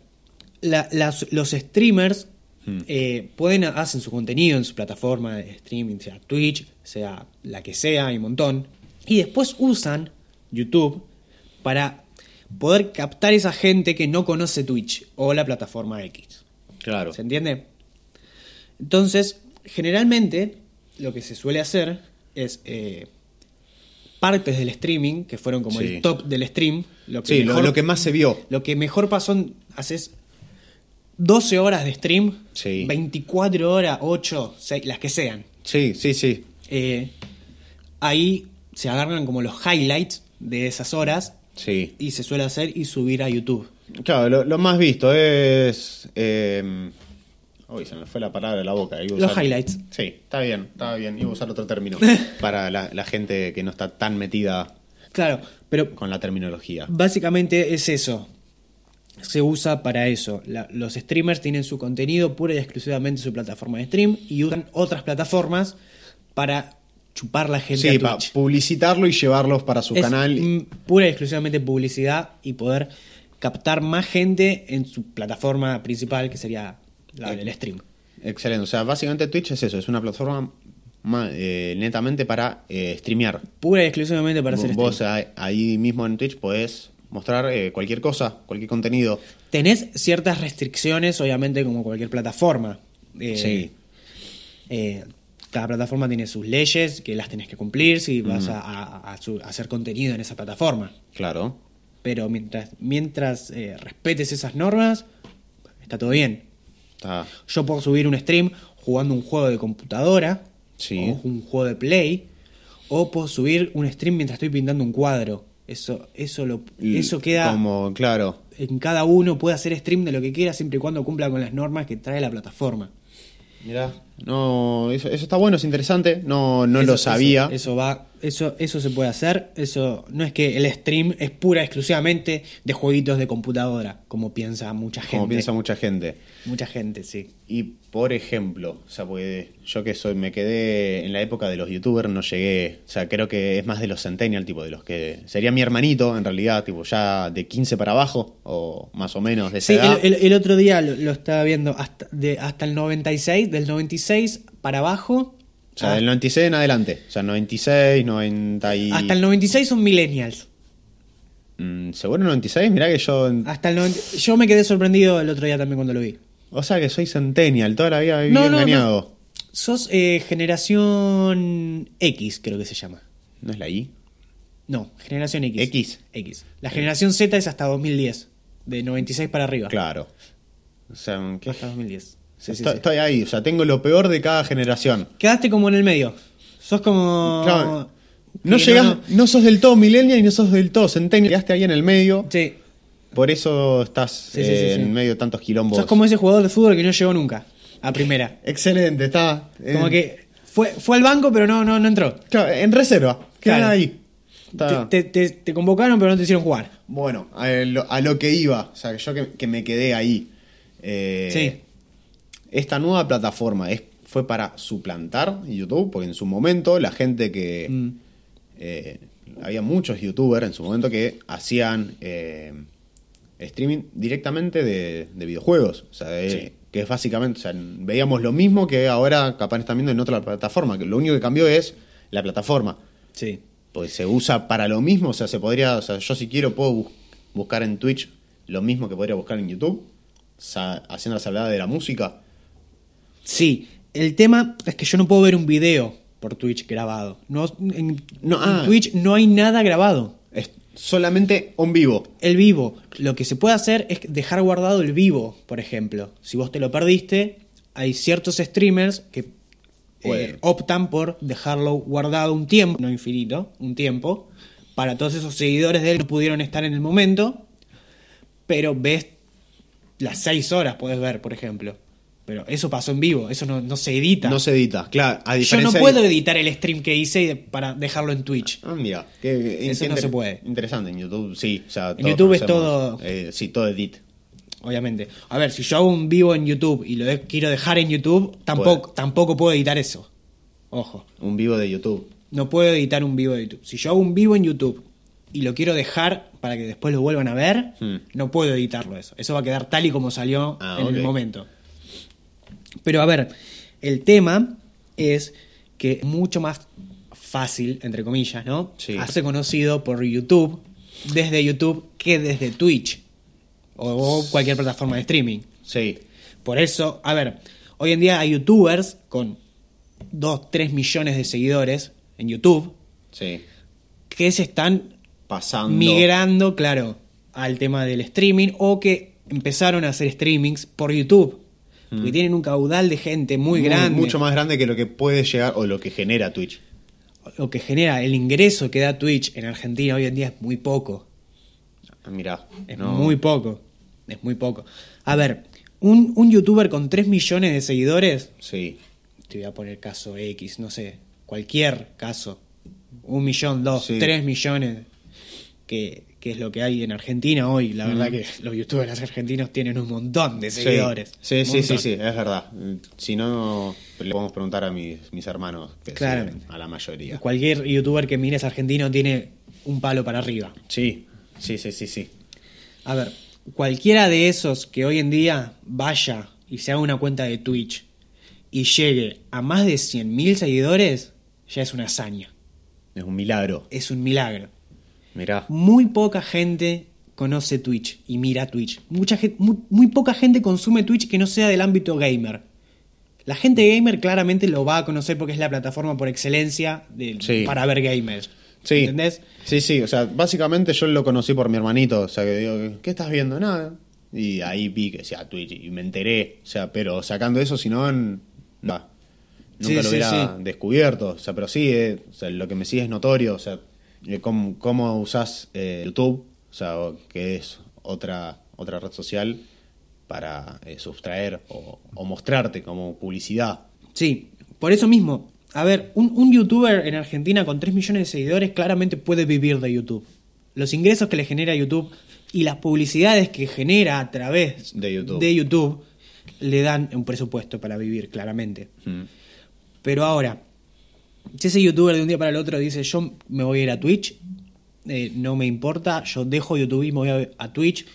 la- las- los streamers Hmm. eh, pueden hacen su contenido en su plataforma de streaming, sea Twitch, sea la que sea, hay un montón, y después usan YouTube para poder captar esa gente que no conoce Twitch o la plataforma X. Claro. ¿Se entiende? Entonces, generalmente lo que se suele hacer es eh, partes del streaming, que fueron como Sí. el top del stream, lo que, Sí, lo, mejor, lo que más se vio. lo que mejor pasó, en- haces 12 horas de stream, Sí. 24 horas, 8, 6, las que sean. Sí, sí, sí. Eh, ahí se agarran como los highlights de esas horas Sí. y se suele hacer y subir a YouTube. Claro, lo, lo más visto es. eh, uy, se me fue la palabra de la boca. iba a Los usar- highlights. Sí, está bien, está bien. Iba a usar otro término para la, la gente que no está tan metida Claro, pero con la terminología. Básicamente es eso. Se usa para eso. La- los streamers tienen su contenido pura y exclusivamente en su plataforma de stream y usan otras plataformas para chupar la gente Sí, a para publicitarlo y llevarlos para su Es, canal. pura y exclusivamente publicidad y poder captar más gente en su plataforma principal, que sería la del stream. Excelente. O sea, básicamente Twitch es eso, es una plataforma ma- eh, netamente para eh, streamear. Pura y exclusivamente para hacer Vos stream. ahí- mismo en Twitch podés mostrar eh, cualquier cosa, cualquier contenido. Tenés ciertas restricciones, obviamente, como cualquier plataforma. Eh, Sí. eh, cada plataforma tiene sus leyes que las tenés que cumplir si vas a, a- a su- a hacer contenido en esa plataforma. Claro. Pero mientras, mientras respetes esas normas, está todo bien. Está. Yo puedo subir un stream jugando un juego de computadora, Sí. o un juego de play, o puedo subir un stream mientras estoy pintando un cuadro. Eso, eso, lo, eso queda Como, claro. en cada uno, puede hacer stream de lo que quiera siempre y cuando cumpla con las normas que trae la plataforma. Mirá. No, eso, eso está bueno, es interesante. No, no Eso- lo eso- sabía. Eso, va, eso, eso se puede hacer. Eso no es que el stream es pura exclusivamente de jueguitos de computadora, como piensa mucha gente. como piensa mucha gente. Mucha gente, sí. Y por ejemplo, o sea, porque yo que soy, me quedé en la época de los youtubers, no llegué, o sea, creo que es más de los centennial, tipo de los que sería mi hermanito, en realidad, tipo ya de 15 para abajo, o más o menos de esa Sí, edad. el, el- el otro día lo, lo estaba viendo hasta, de, hasta el 96, del 96 para abajo. o sea, ah, del 96 en adelante, o sea, 96, 90 y... Hasta el 96 son millennials. Mm, ¿Seguro 96? Mirá que yo... Hasta el 90 yo me quedé sorprendido el otro día también cuando lo vi. O sea, que soy centennial, toda la vida viví No, no, engañado. Sos eh, generación X, creo que se llama. ¿No es la I? No, generación X. X. X. La generación Z es hasta 2010. De 96 para arriba. Claro. O sea, ¿qué? Hasta 2010. Sí, sí, estoy, sí. estoy ahí, o sea, tengo lo peor de cada generación. Quedaste como en el medio. Sos como. Claro. No llegás, no- no, sos del todo millennial y no sos del todo centennial. Quedaste ahí en el medio. Sí. Por eso estás Sí, sí, eh, en medio de tantos quilombos. Sos como ese jugador de fútbol que no llegó nunca. A primera. Excelente, está. eh, Como que fue, fue al banco, pero no, no, no entró. claro, en reserva. Quedan Claro. ahí. Te, te- te- te convocaron, pero no te hicieron jugar. Bueno, a lo, a lo que iba. O sea, yo que, que me quedé ahí. Eh, Sí. Esta nueva plataforma es, fue para suplantar YouTube, porque en su momento la gente que. Mm. eh, había muchos youtubers en su momento que hacían eh, streaming directamente de, de videojuegos. O sea, de- Sí. que es básicamente, o sea, veíamos lo mismo que ahora capaz están viendo en otra plataforma, que lo único que cambió es la plataforma. Sí. Pues se usa para lo mismo, o sea, se podría, o sea, yo si quiero puedo bus- buscar en Twitch lo mismo que podría buscar en YouTube, haciendo la salvedad de la música. Sí. El tema es que yo no puedo ver un video por Twitch grabado. No, en, No, en ah. Twitch no hay nada grabado. Es solamente on vivo. El vivo. Lo que se puede hacer es dejar guardado el vivo, por ejemplo. Si vos te lo perdiste, hay ciertos streamers que eh, optan por dejarlo guardado un tiempo, no infinito, un tiempo, para todos esos seguidores de él que no pudieron estar en el momento, pero ves las seis horas, puedes ver, por ejemplo. Pero eso pasó en vivo, eso no, no se edita. No se edita, claro. A Yo no de- puedo editar el stream que hice para dejarlo en Twitch. Ah, mira, que, Eso no se puede. Interesante, en YouTube sí. O sea, En YouTube es todo- eh, sí, todo edit. Obviamente. A ver, si yo hago un vivo en YouTube y lo de- quiero dejar en YouTube, tampoco, tampoco puedo editar eso. Ojo. Un vivo de YouTube. No puedo editar un vivo de YouTube. Si yo hago un vivo en YouTube y lo quiero dejar para que después lo vuelvan a ver, Hmm. no puedo editarlo eso. Eso va a quedar tal y como salió Ah, en el momento. Pero a ver, el tema es que es mucho más fácil, entre comillas, ¿no? Sí. Hacerse conocido por YouTube, desde YouTube, que desde Twitch o o cualquier plataforma de streaming. Sí. Por eso, a ver, hoy en día hay youtubers con 2, 3 millones de seguidores en YouTube Sí. que se están Pasando. migrando, claro, al tema del streaming o que empezaron a hacer streamings por YouTube. Porque tienen un caudal de gente muy, Muy- grande. Mucho más grande que lo que puede llegar o lo que genera Twitch. Lo que genera el ingreso que da Twitch en Argentina hoy en día es muy poco. Ah, Mirá. Es no- muy poco. Es muy poco. A ver, un, un youtuber con 3 millones de seguidores, Sí. te voy a poner caso X, no sé, cualquier caso. Un millón, dos, Sí. tres millones, que, que es lo que hay en Argentina hoy. La verdad que los youtubers argentinos tienen un montón de seguidores. Sí, sí, sí, sí, es verdad. Si no, le podemos preguntar a mis, mis hermanos, que a la mayoría. Cualquier youtuber que mires argentino tiene un palo para arriba. Sí, sí, sí, sí, sí. A ver, cualquiera de esos que hoy en día vaya y se haga una cuenta de Twitch y llegue a más de 100.000 seguidores, ya es una hazaña. Es un milagro. Es un milagro. Mirá. Muy poca gente conoce Twitch y mira Twitch. Mucha gente, muy, muy poca gente consume Twitch que no sea del ámbito gamer. La gente gamer claramente lo va a conocer porque es la plataforma por excelencia de- Sí. para ver gamers. Sí. ¿Entendés? Sí, sí, o sea, básicamente yo lo conocí por mi hermanito, o sea, que digo, ¿qué estás viendo? Nada. Y ahí vi que decía Twitch y me enteré, o sea, pero sacando eso, si no, n- nada. Nunca Sí, lo hubiera sí. descubierto, o sea, pero sí, eh, o sea, lo que me sigue es notorio, o sea, cómo, cómo usás eh, YouTube, o sea, que es otra, otra red social para eh, sustraer o, o mostrarte como publicidad. Sí, por eso mismo. A ver, un, un youtuber en Argentina con 3 millones de seguidores claramente puede vivir de YouTube. Los ingresos que le genera YouTube y las publicidades que genera a través De YouTube. de YouTube le dan un presupuesto para vivir, claramente. Mm. Pero ahora, si ese youtuber de un día para el otro dice yo me voy a ir a Twitch, eh, no me importa, yo dejo YouTube y me voy a, a Twitch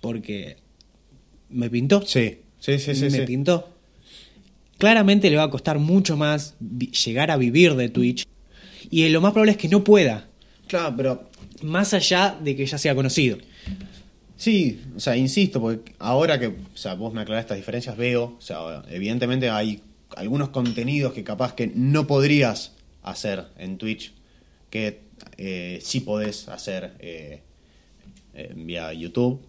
porque me pintó. Sí, sí, sí, sí. me sí. pintó. Claramente le va a costar mucho más llegar a vivir de Twitch. Y lo más probable es que no pueda. Claro, pero Más allá de que ya sea conocido. Sí, o sea, insisto, porque ahora que o sea, vos me aclarás estas diferencias, veo, o sea, evidentemente hay algunos contenidos que capaz que no podrías hacer en Twitch, que eh, sí podés hacer eh, eh, vía YouTube.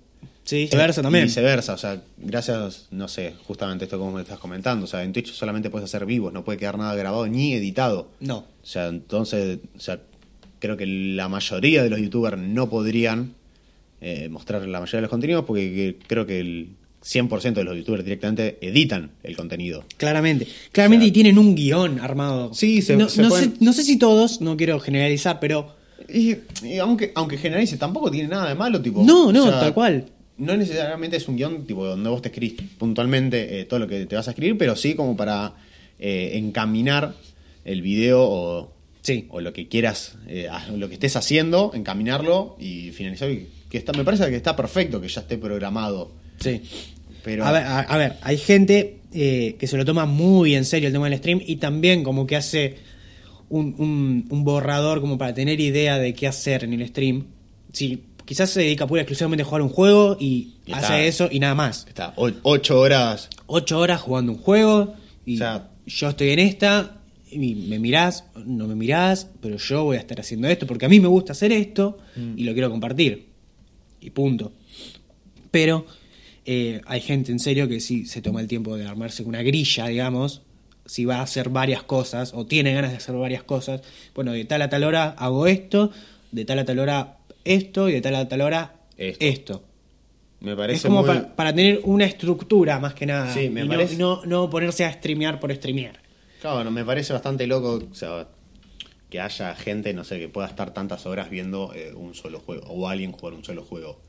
Sí, viceversa también. Viceversa, o sea, gracias, no sé, justamente esto como me estás comentando, o sea, en Twitch solamente puedes hacer vivos, no puede quedar nada grabado ni editado. No. O sea, entonces, o sea, creo que la mayoría de los youtubers no podrían eh, mostrar la mayoría de los contenidos porque que- creo que el 100% de los youtubers directamente editan el contenido. Claramente. Claramente O sea, y tienen un guion armado. Sí, se- no, se no pueden- sé, no sé si todos, no quiero generalizar, pero Y, y aunque, aunque generalice, tampoco tiene nada de malo, tipo. No, o no, sea, tal cual. No necesariamente es un guion tipo donde vos te escribís puntualmente eh, todo lo que te vas a escribir, pero sí como para eh, encaminar el video o, Sí. o lo que quieras, eh, lo que estés haciendo, encaminarlo y finalizar. y que está, me parece que está perfecto que ya esté programado. Sí. Pero A ver, a, a ver, hay gente eh, que se lo toma muy en serio el tema del stream y también como que hace un, un- un borrador como para tener idea de qué hacer en el stream. Sí, quizás se dedica pura exclusivamente a jugar un juego y, Y hace está. eso y nada más. está o- ocho horas. Ocho horas jugando un juego y O sea- yo estoy en esta y me mirás, no me mirás, pero yo voy a estar haciendo esto porque a mí me gusta hacer esto y lo quiero compartir. Y punto. Pero eh, hay gente en serio que sí se toma el tiempo de armarse una grilla, digamos, si va a hacer varias cosas o tiene ganas de hacer varias cosas. Bueno, de tal a tal hora hago esto, de tal a tal hora esto y de tal a tal hora Esto. esto. Me parece Es como muy- para, para tener una estructura más que nada. Sí, me y no- parece- no, no ponerse a streamear por streamear. Claro, bueno, me parece bastante loco o sea, que haya gente, no sé, que pueda estar tantas horas viendo eh, un solo juego o alguien jugar un solo juego.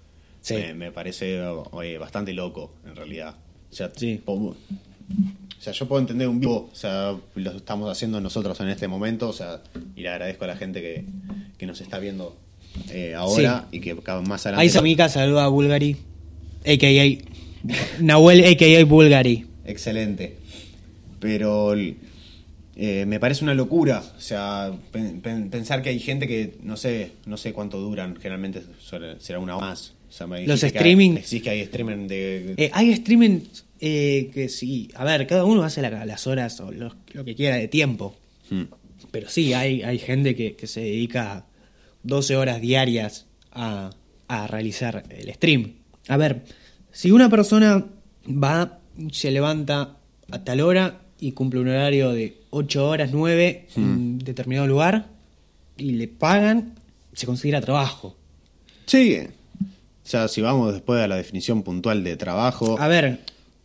Sí. Me, me parece oye, bastante loco, en realidad. O sea, Sí. po- o sea, yo puedo entender un vivo, o sea, lo estamos haciendo nosotros en este momento, o sea, y le agradezco a la gente que, que nos está viendo eh, ahora y que más adelante. Ahí Samika saluda a Bulgari, a.k.a. Nahuel, a.k.a. Bulgari. Excelente. Pero eh, me parece una locura, o sea, pen- pen- pensar que hay gente que no sé, no sé cuánto duran, generalmente suele- será una hora más. O sea, me Los dijiste que streaming- hay- decís que hay streaming de Eh, hay streaming eh, que sí, a ver, cada uno hace la- las horas o lo, lo que quiera de tiempo. Hmm. Pero sí, hay, hay gente que, que se dedica 12 horas diarias a, a realizar el stream. A ver, si una persona va, se levanta a tal hora y cumple un horario de 8 horas, 9 en determinado lugar y le pagan, se considera trabajo. Sí. O sea, si vamos después a la definición puntual de trabajo. A ver,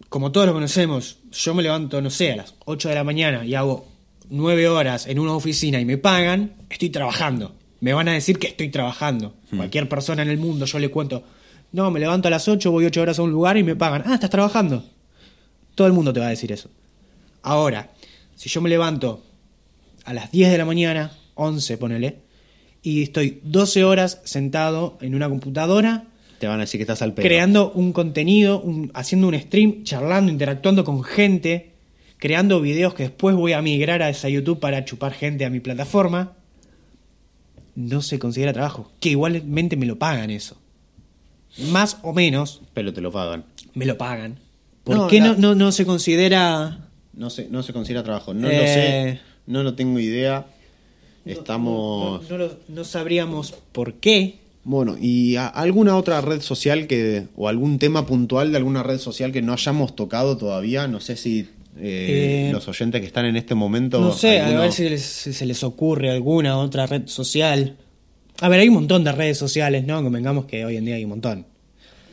como todos lo conocemos, yo me levanto, no sé, a las 8 de la mañana y hago 9 horas en una oficina y me pagan, estoy trabajando. Me van a decir que estoy trabajando. Cualquier persona en el mundo, yo le cuento, no, me levanto a las 8, voy 8 horas a un lugar y me pagan. Ah, estás trabajando. Todo el mundo te va a decir eso. Ahora, si yo me levanto a las 10 de la mañana, 11 ponele, y estoy 12 horas sentado en una computadora Te van a decir que estás al pedo. creando un contenido, un- haciendo un stream, charlando, interactuando con gente, creando videos que después voy a migrar a esa YouTube para chupar gente a mi plataforma, no se considera trabajo. Que igualmente me lo pagan eso. Más o menos Pero te lo pagan. me lo pagan. ¿Por No, qué la- no, no, no se considera... No se, no se considera trabajo. No lo Eh. sé. No lo tengo idea. Estamos. No, lo- no sabríamos por qué. Bueno, ¿y alguna otra red social que o algún tema puntual de alguna red social que no hayamos tocado todavía? No sé si eh, Eh, los oyentes que están en este momento. No sé, a ver si, les- si se les ocurre alguna otra red social. A ver, hay un montón de redes sociales, ¿no? Convengamos que hoy en día hay un montón.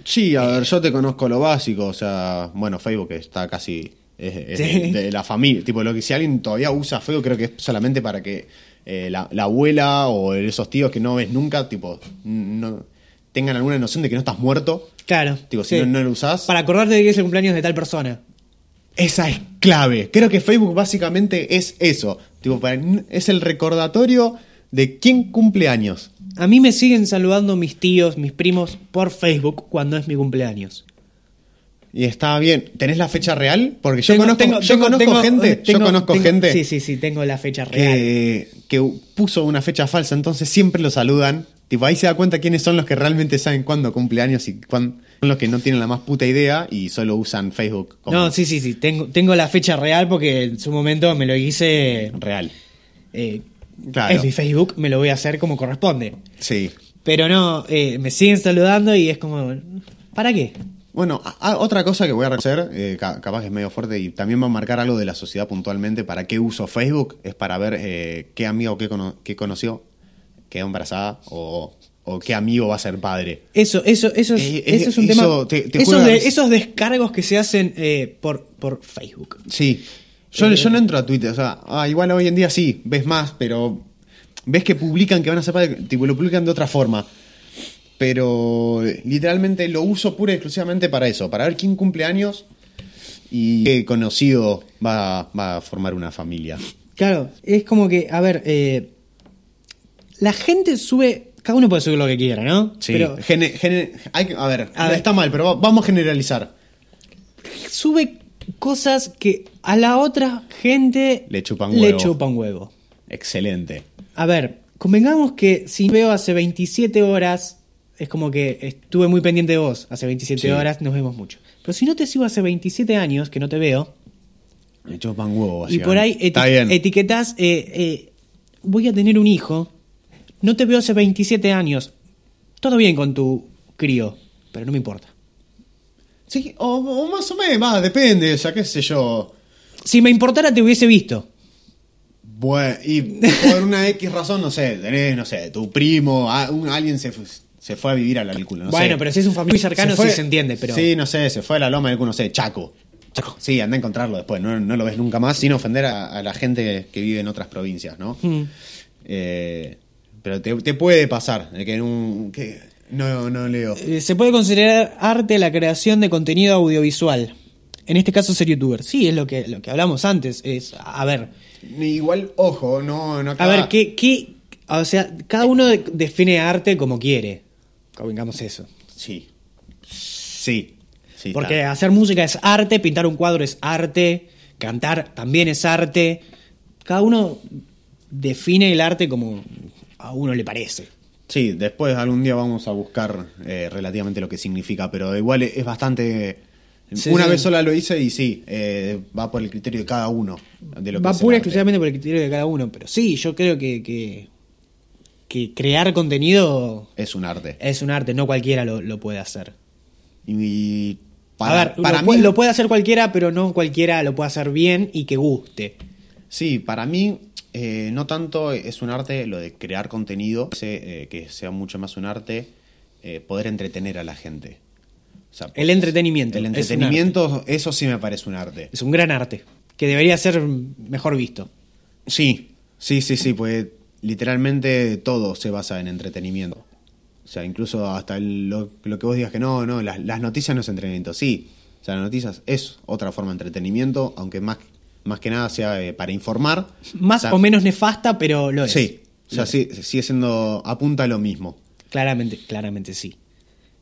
Sí, a ver, yo te conozco lo básico, o sea, bueno, Facebook está casi es, es Sí. de, de la familia, tipo lo que si alguien todavía usa Facebook creo que es solamente para que eh, la, la abuela o esos tíos que no ves nunca, tipo, no tengan alguna noción de que no estás muerto. Claro. Digo, si no, no lo usás. Para acordarte de que es el cumpleaños de tal persona. Esa es clave. Creo que Facebook básicamente es eso. Tipo, para- es el recordatorio de quién cumple años. A mí me siguen saludando mis tíos, mis primos por Facebook cuando es mi cumpleaños. Y está bien. ¿Tenés la fecha real? Porque yo Tengo- conozco, tengo- yo tengo- conozco gente, yo conozco gente Sí, sí, sí, tengo la fecha real. que, que puso una fecha falsa, entonces siempre lo saludan. Tipo, ahí se da cuenta quiénes son los que realmente saben cuándo cumple años y cuándo son los que no tienen la más puta idea y solo usan Facebook como No, sí, sí, sí. Tengo, tengo la fecha real porque en su momento me lo hice. real. eh, Claro. Es mi Facebook, me lo voy a hacer como corresponde. Sí. Pero no, eh, me siguen saludando y es como. ¿Para qué? Bueno, a- a- otra cosa que voy a reconocer, eh, ca- capaz que es medio fuerte y también va a marcar algo de la sociedad puntualmente, para qué uso Facebook, es para ver eh, qué amigo que, cono- que conoció quedó embarazada o, o qué amigo va a ser padre. Eso, eso, eso es, Eh, eso es un eso tema. te- te esos, juega- de- esos descargos que se hacen eh, por, por Facebook. Sí. Yo, Eh, yo no entro a Twitter, o sea, ah, igual hoy en día sí, ves más, pero ves que publican que van a ser padre, tipo, lo publican de otra forma. Pero eh, literalmente lo uso pura y exclusivamente para eso, para ver quién cumple años y qué conocido va, va a formar una familia. Claro, es como que, a ver, eh, la gente sube. Cada uno puede subir lo que quiera, ¿no? Sí, Pero gene- gene- hay que- a ver, A ver. está mal, pero va- vamos a generalizar. sube cosas que a la otra gente Le chupan le huevo. chupan huevo. Excelente. A ver, convengamos que si veo hace 27 horas, es como que estuve muy pendiente de vos. Hace 27 Sí. horas nos vemos mucho. Pero si no te sigo hace 27 años, que no te veo, Me chupan huevo, y por ahí eti- etiquetas, eh, eh, voy a tener un hijo, no te veo hace 27 años, todo bien con tu crío, pero no me importa. Sí, o, o más o menos, va, depende, o sea, qué sé yo. Si me importara te hubiese visto. Bueno, y por una X razón, no sé, tenés, no sé, tu primo, a- un- alguien se, se fue a vivir a la película, no bueno, sé. pero si es un familiar muy cercano fue- sí se entiende, pero... Sí, no sé, se fue a la loma del culo, no sé, Chaco. Chaco. Sí, anda a encontrarlo después, no, no lo ves nunca más, sin ofender a, a la gente que vive en otras provincias, ¿no? Mm. Eh, pero te, te puede pasar, de que en un... Que, no, no leo. Eh, Se puede considerar arte la creación de contenido audiovisual. En este caso ser youtuber. Sí, es lo que, lo que hablamos antes. Es, a ver, Igual, ojo, no, no a ver, ¿qué, qué, o sea, cada uno de- define arte como quiere. Convengamos eso. Sí. Sí. sí Porque está. hacer música es arte, pintar un cuadro es arte, cantar también es arte. Cada uno define el arte como a uno le parece. Sí, después algún día vamos a buscar eh, relativamente lo que significa, pero igual es bastante... Sí, Una sí. vez sola lo hice y sí, eh, va por el criterio de cada uno. De lo que Va el pura exclusivamente por el criterio de cada uno. Pero sí, yo creo que, que que crear contenido Es un arte. es un arte, no cualquiera lo, lo puede hacer. Y para, a ver, para lo, mí, lo puede hacer cualquiera, pero no cualquiera lo puede hacer bien y que guste. sí, para mí eh, no tanto es un arte lo de crear contenido, eh, que sea mucho más un arte eh, poder entretener a la gente. O sea, El entretenimiento, El es entretenimiento, eso sí me parece un arte. Es un gran arte, que debería ser mejor visto. Sí, sí, sí, sí, pues literalmente todo se basa en entretenimiento. O sea, incluso hasta el- lo, lo que vos digas que no, no, las, las noticias no es entretenimiento. Sí, o sea, las noticias es otra forma de entretenimiento, aunque más, más que nada sea eh, para informar. Más sea, o menos nefasta, pero lo es. Sí, o sea, sí, sigue siendo, apunta a lo mismo. Claramente, claramente sí.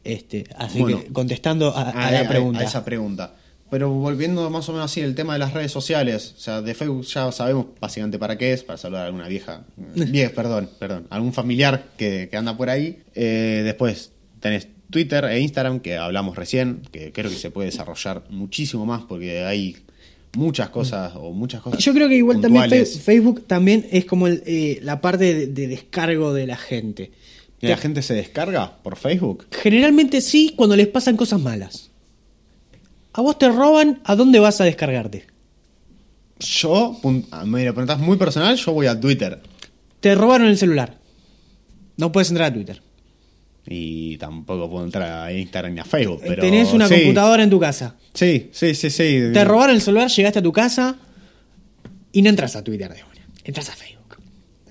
Este, así Bueno. que contestando a, a a, la pregunta. a esa pregunta. Pero volviendo más o menos así, el tema de las redes sociales, o sea, de Facebook ya sabemos básicamente para qué es, para saludar a alguna vieja, vieja, perdón, perdón, algún familiar que, que anda por ahí. Eh, después tenés Twitter e Instagram, que hablamos recién, que creo que se puede desarrollar muchísimo más porque hay muchas cosas o muchas cosas. Yo creo que igual también puntuales. Facebook también es como el, eh, la parte de, de descargo de la gente. ¿Y ¿La gente se descarga por Facebook? Generalmente sí cuando les pasan cosas malas. A vos te roban, ¿a dónde vas a descargarte? Yo, ah, me lo preguntás muy personal, yo voy a Twitter. Te robaron el celular. No puedes entrar a Twitter. Y tampoco puedo entrar a Instagram ni a Facebook. Pero Tenés una sí. computadora en tu casa. Sí, sí, sí, sí. Te robaron el celular, llegaste a tu casa y no entras a Twitter de una. Entras a Facebook.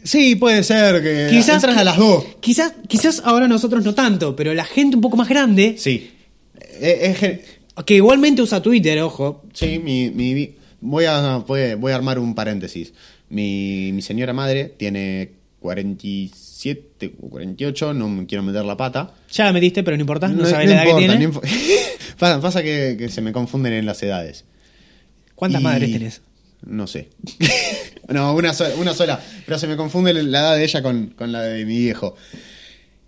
Sí, puede ser que entras a las dos. Quizás, quizás ahora nosotros no tanto, pero la gente un poco más grande, Sí. Eh, es que igualmente usa Twitter, ojo. sí, mi, mi- voy, a, voy, a armar un paréntesis. Mi, mi señora madre tiene 47 o 48, no me quiero meter la pata. Ya la metiste, pero no importa, no, No- sabes no la edad que tiene. no pasa, pasa que, que se me confunden en las edades. ¿Cuántas Y- madres tenés? No sé. no, una sola, una sola. Pero se me confunde la edad de ella con, con la de mi viejo.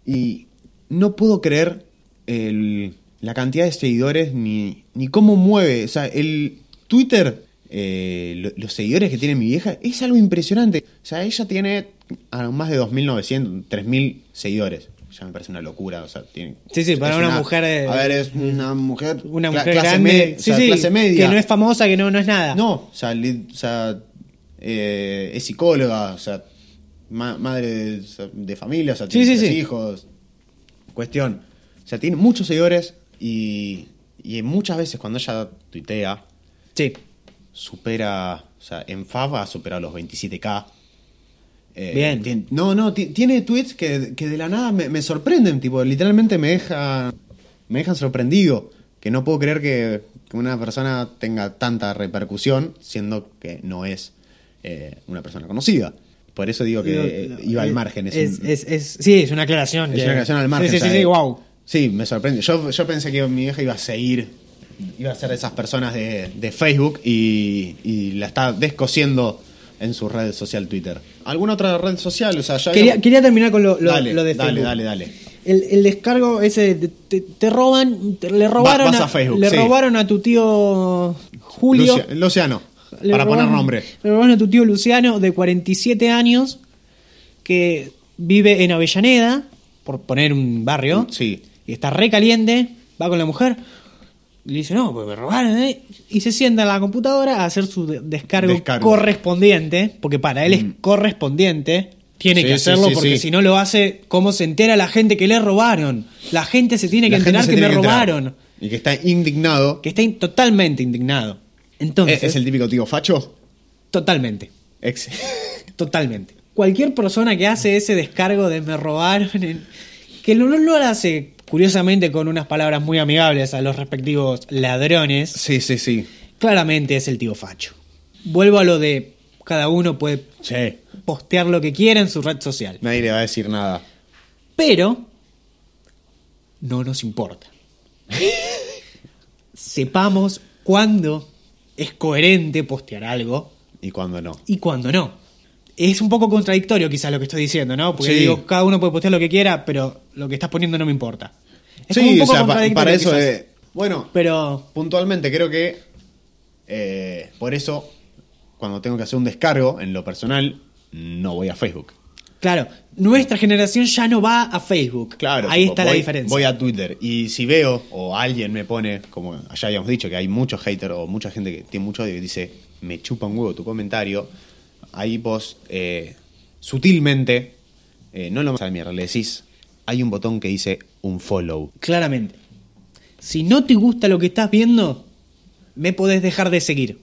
Y no puedo creer el- la cantidad de seguidores ni, ni cómo mueve. O sea, el Twitter, eh, lo- los seguidores que tiene mi vieja, es algo impresionante. O sea, ella tiene ah, más de 2.900, 3.000 seguidores. Ya me parece una locura. O sea, tiene, Sí, sí, para una mujer, eh, a ver, es una mujer. Una mujer clase grande, me- o sí, sea, sí, clase media. que no es famosa, que no, no es nada. No, o sea, li- o sea, eh, es psicóloga, o sea, ma- madre de, familia, o sea, tiene sí. hijos. Cuestión. O sea, tiene muchos seguidores y, y muchas veces cuando ella tuitea, Sí. supera, o sea, en Fava ha superado los 27k. Eh, Bien. no, no, ti- tiene tweets que, que de la nada me, me sorprenden, tipo, literalmente me deja, me dejan sorprendido. Que no puedo creer que, que una persona tenga tanta repercusión, siendo que no es eh, una persona conocida. Por eso digo que eh, iba al margen. Es, Es, un- es- es- sí, es una aclaración. es que- una canción al margen. Sí, sí, sí, sí, eh, wow. Sí, me sorprende. Yo, yo pensé que mi vieja iba a seguir, iba a ser de esas personas de, de Facebook y, y la está descosiendo en su red social Twitter. ¿Alguna otra red social? O sea, ya Quería, quería terminar con lo, lo- dale, lo de dale, Facebook. dale, dale. El, el descargo ese, te, te roban, te- le robaron, a, a Facebook, le sí. robaron a tu tío Julio. Lucia- Luciano, le para poner nombre. Le robaron a tu tío Luciano de 47 años que vive en Avellaneda, por poner un barrio. Sí. Y está re caliente, va con la mujer. Y le dice, no, pues me robaron, ¿eh? Y se sienta en la computadora a hacer su de- descargo, Descargo. correspondiente, porque para él es correspondiente. Tiene Sí, que hacerlo sí, porque si no lo hace, ¿cómo se entera la gente que le robaron? La gente se tiene que La enterar que me robaron. Y que está indignado. Que está in- totalmente indignado. Entonces, ¿Es, es el típico tío facho? totalmente. Ex. Totalmente. Cualquier persona que hace ese descargo de me robaron, en- que no, no lo hace curiosamente con unas palabras muy amigables a los respectivos ladrones, Sí, sí, sí. claramente es el tío Facho. Vuelvo a lo de cada uno puede postear lo que quiera en su red social, nadie le va a decir nada. pero no nos importa. Sepamos cuándo es coherente postear algo Y cuando no. y cuando no. Es un poco contradictorio quizás lo que estoy diciendo, ¿no? Porque Sí. digo, cada uno puede postear lo que quiera, pero lo que estás poniendo no me importa. Es como sí, un o poco sea, pa- contradictorio para eso quizás. de- Bueno, Pero puntualmente creo que eh, por eso cuando tengo que hacer un descargo en lo personal no voy a Facebook Claro, nuestra generación ya no va a Facebook. Claro, Ahí tipo, está la diferencia. Voy a Twitter y si veo o alguien me pone, como ya habíamos dicho, que hay muchos haters o mucha gente que tiene mucho odio que dice, me chupa un huevo tu comentario, ahí vos eh, sutilmente, eh, no lo mandas a la mierda, le decís, hay un botón que dice un follow. Claramente. Si no te gusta lo que estás viendo, me podés dejar de seguir.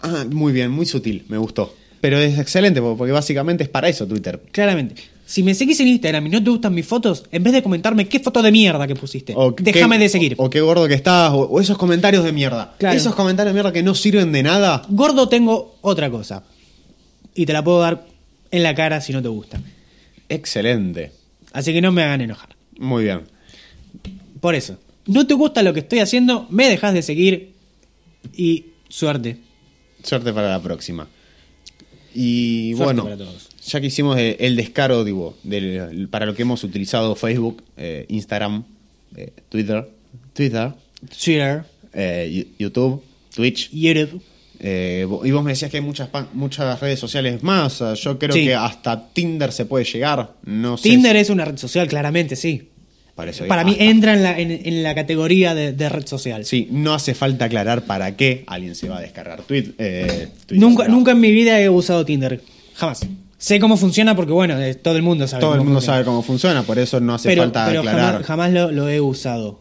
Ah, muy bien, muy sutil, me gustó. Pero es excelente po- porque básicamente es para eso Twitter. Claramente. Si me seguís en Instagram y no te gustan mis fotos, en vez de comentarme qué foto de mierda que pusiste, O déjame qué- de seguir. O, o qué gordo que estás, o, o esos comentarios de mierda. Claro. Esos comentarios de mierda que no sirven de nada. Gordo tengo otra cosa. Y te la puedo dar en la cara si no te gusta. Excelente. Así que no me hagan enojar. Muy bien. Por eso. No te gusta lo que estoy haciendo, me dejas de seguir y suerte. Suerte para la próxima. Y Suerte bueno, para todos. ya que hicimos el, descaro, digo, del- para lo que hemos utilizado Facebook, eh, Instagram, eh, Twitter, Twitter, Twitter, eh, YouTube, Twitch. YouTube. Eh, y vos me decías que hay muchas, muchas redes sociales más. Yo creo Sí. que hasta Tinder se puede llegar. No sé Tinder si- es una red social, claramente, sí. Para, mí entra en la, en, en la categoría de, de red social. Sí, no hace falta aclarar para qué alguien se va a descargar tweet, eh, Twitter. Nunca, No. nunca en mi vida he usado Tinder. Jamás. Sé cómo funciona porque, bueno, eh, todo el mundo sabe Todo el mundo funciona. sabe cómo funciona, por eso no hace pero, falta pero aclarar. jamás, jamás lo, lo he usado.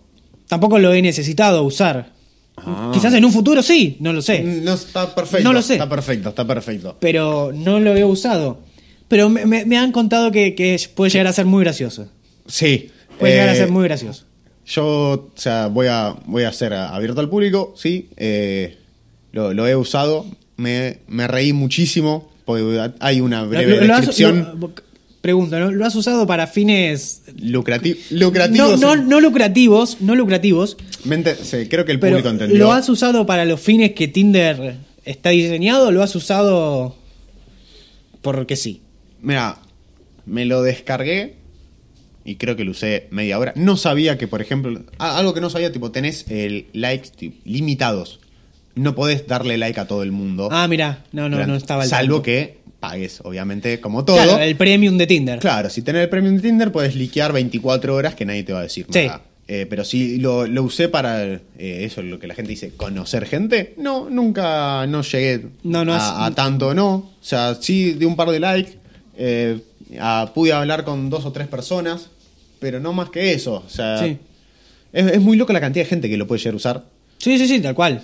Tampoco lo he necesitado usar. Ah. Quizás en un futuro sí, no lo sé. No está perfecto. No lo sé. Está perfecto, está perfecto. Pero no lo he usado. Pero me, me- me han contado que, que puede llegar a ser muy gracioso. Sí. Puede llegar a eh, ser muy gracioso. Yo, o sea, voy a, voy a ser abierto al público, sí. eh, lo, lo he usado. Me, me reí muchísimo. Porque hay una breve Lo- lo has- descripción pregunta, ¿no? ¿lo has usado para fines lucrati- lucrativos. no, no lucrativos? No lucrativos. Mente- sí, creo que el público entendió. ¿lo has usado para los fines que Tinder está diseñado o lo has usado porque sí? Mira, me lo descargué y creo que lo usé media hora. No sabía que, por ejemplo, algo que no sabía, tipo, tenés el likes tipo, limitados. No podés darle like a todo el mundo. Ah, mira, no, no, no estaba al Salvo tanto. que pagues, obviamente, como todo. Claro, el premium de Tinder. Claro, si tenés el premium de Tinder, puedes liquear 24 horas que nadie te va a decir Sí. nada. Eh, pero si lo, lo usé para eh, eso, lo que la gente dice, conocer gente, no, nunca no llegué No, no a, has- a tanto, no. O sea, sí de un par de likes, eh, pude hablar con dos o tres personas, pero no más que eso. O sea, Sí. es, es muy loco la cantidad de gente que lo puede llegar a usar. Sí, sí, sí, tal cual.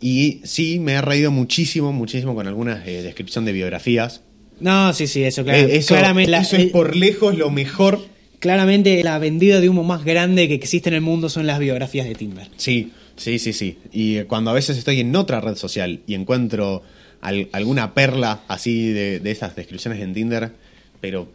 Y sí, me he reído muchísimo, muchísimo con algunas eh, descripción de biografías. No, sí, sí, eso, claro, Eh, eso claramente. la- eso es eh, por lejos lo mejor Claramente la vendida de humo más grande que existe en el mundo son las biografías de Tinder. Sí, sí, sí, sí. Y cuando a veces estoy en otra red social y encuentro al- alguna perla así de, de esas descripciones en Tinder, pero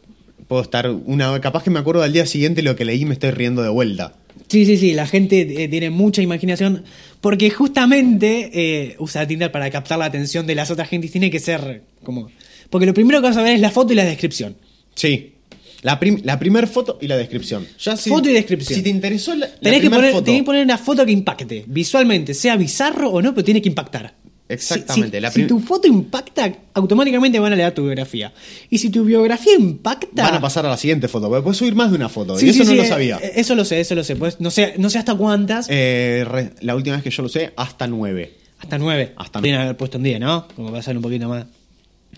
puedo estar una capaz que me acuerdo al día siguiente lo que leí y me estoy riendo de vuelta. Sí, sí, sí, la gente eh, tiene mucha imaginación porque justamente eh, usa Tinder para captar la atención de las otras gentes y tiene que ser como... Porque lo primero que vas a ver es la foto y la descripción. Sí. La, prim- la primer foto y la descripción. Ya si- Foto y descripción. Si te interesó la, la Tenés que, poner, foto, tenés que poner una foto que impacte visualmente, sea bizarro o no, pero tiene que impactar. Exactamente, Si, si- la si tu foto impacta, automáticamente van a leer tu biografía. Y si tu biografía impacta. van a pasar a la siguiente foto. Puedes subir más de una foto. Sí, y eso sí, no lo sabía. eh, Eso lo sé, eso lo sé. Pues no sé, no sé hasta cuántas. Eh, re- la última vez que yo lo sé, hasta nueve. hasta nueve. hasta Podrían haber puesto un día, ¿no? Como hacer un poquito más.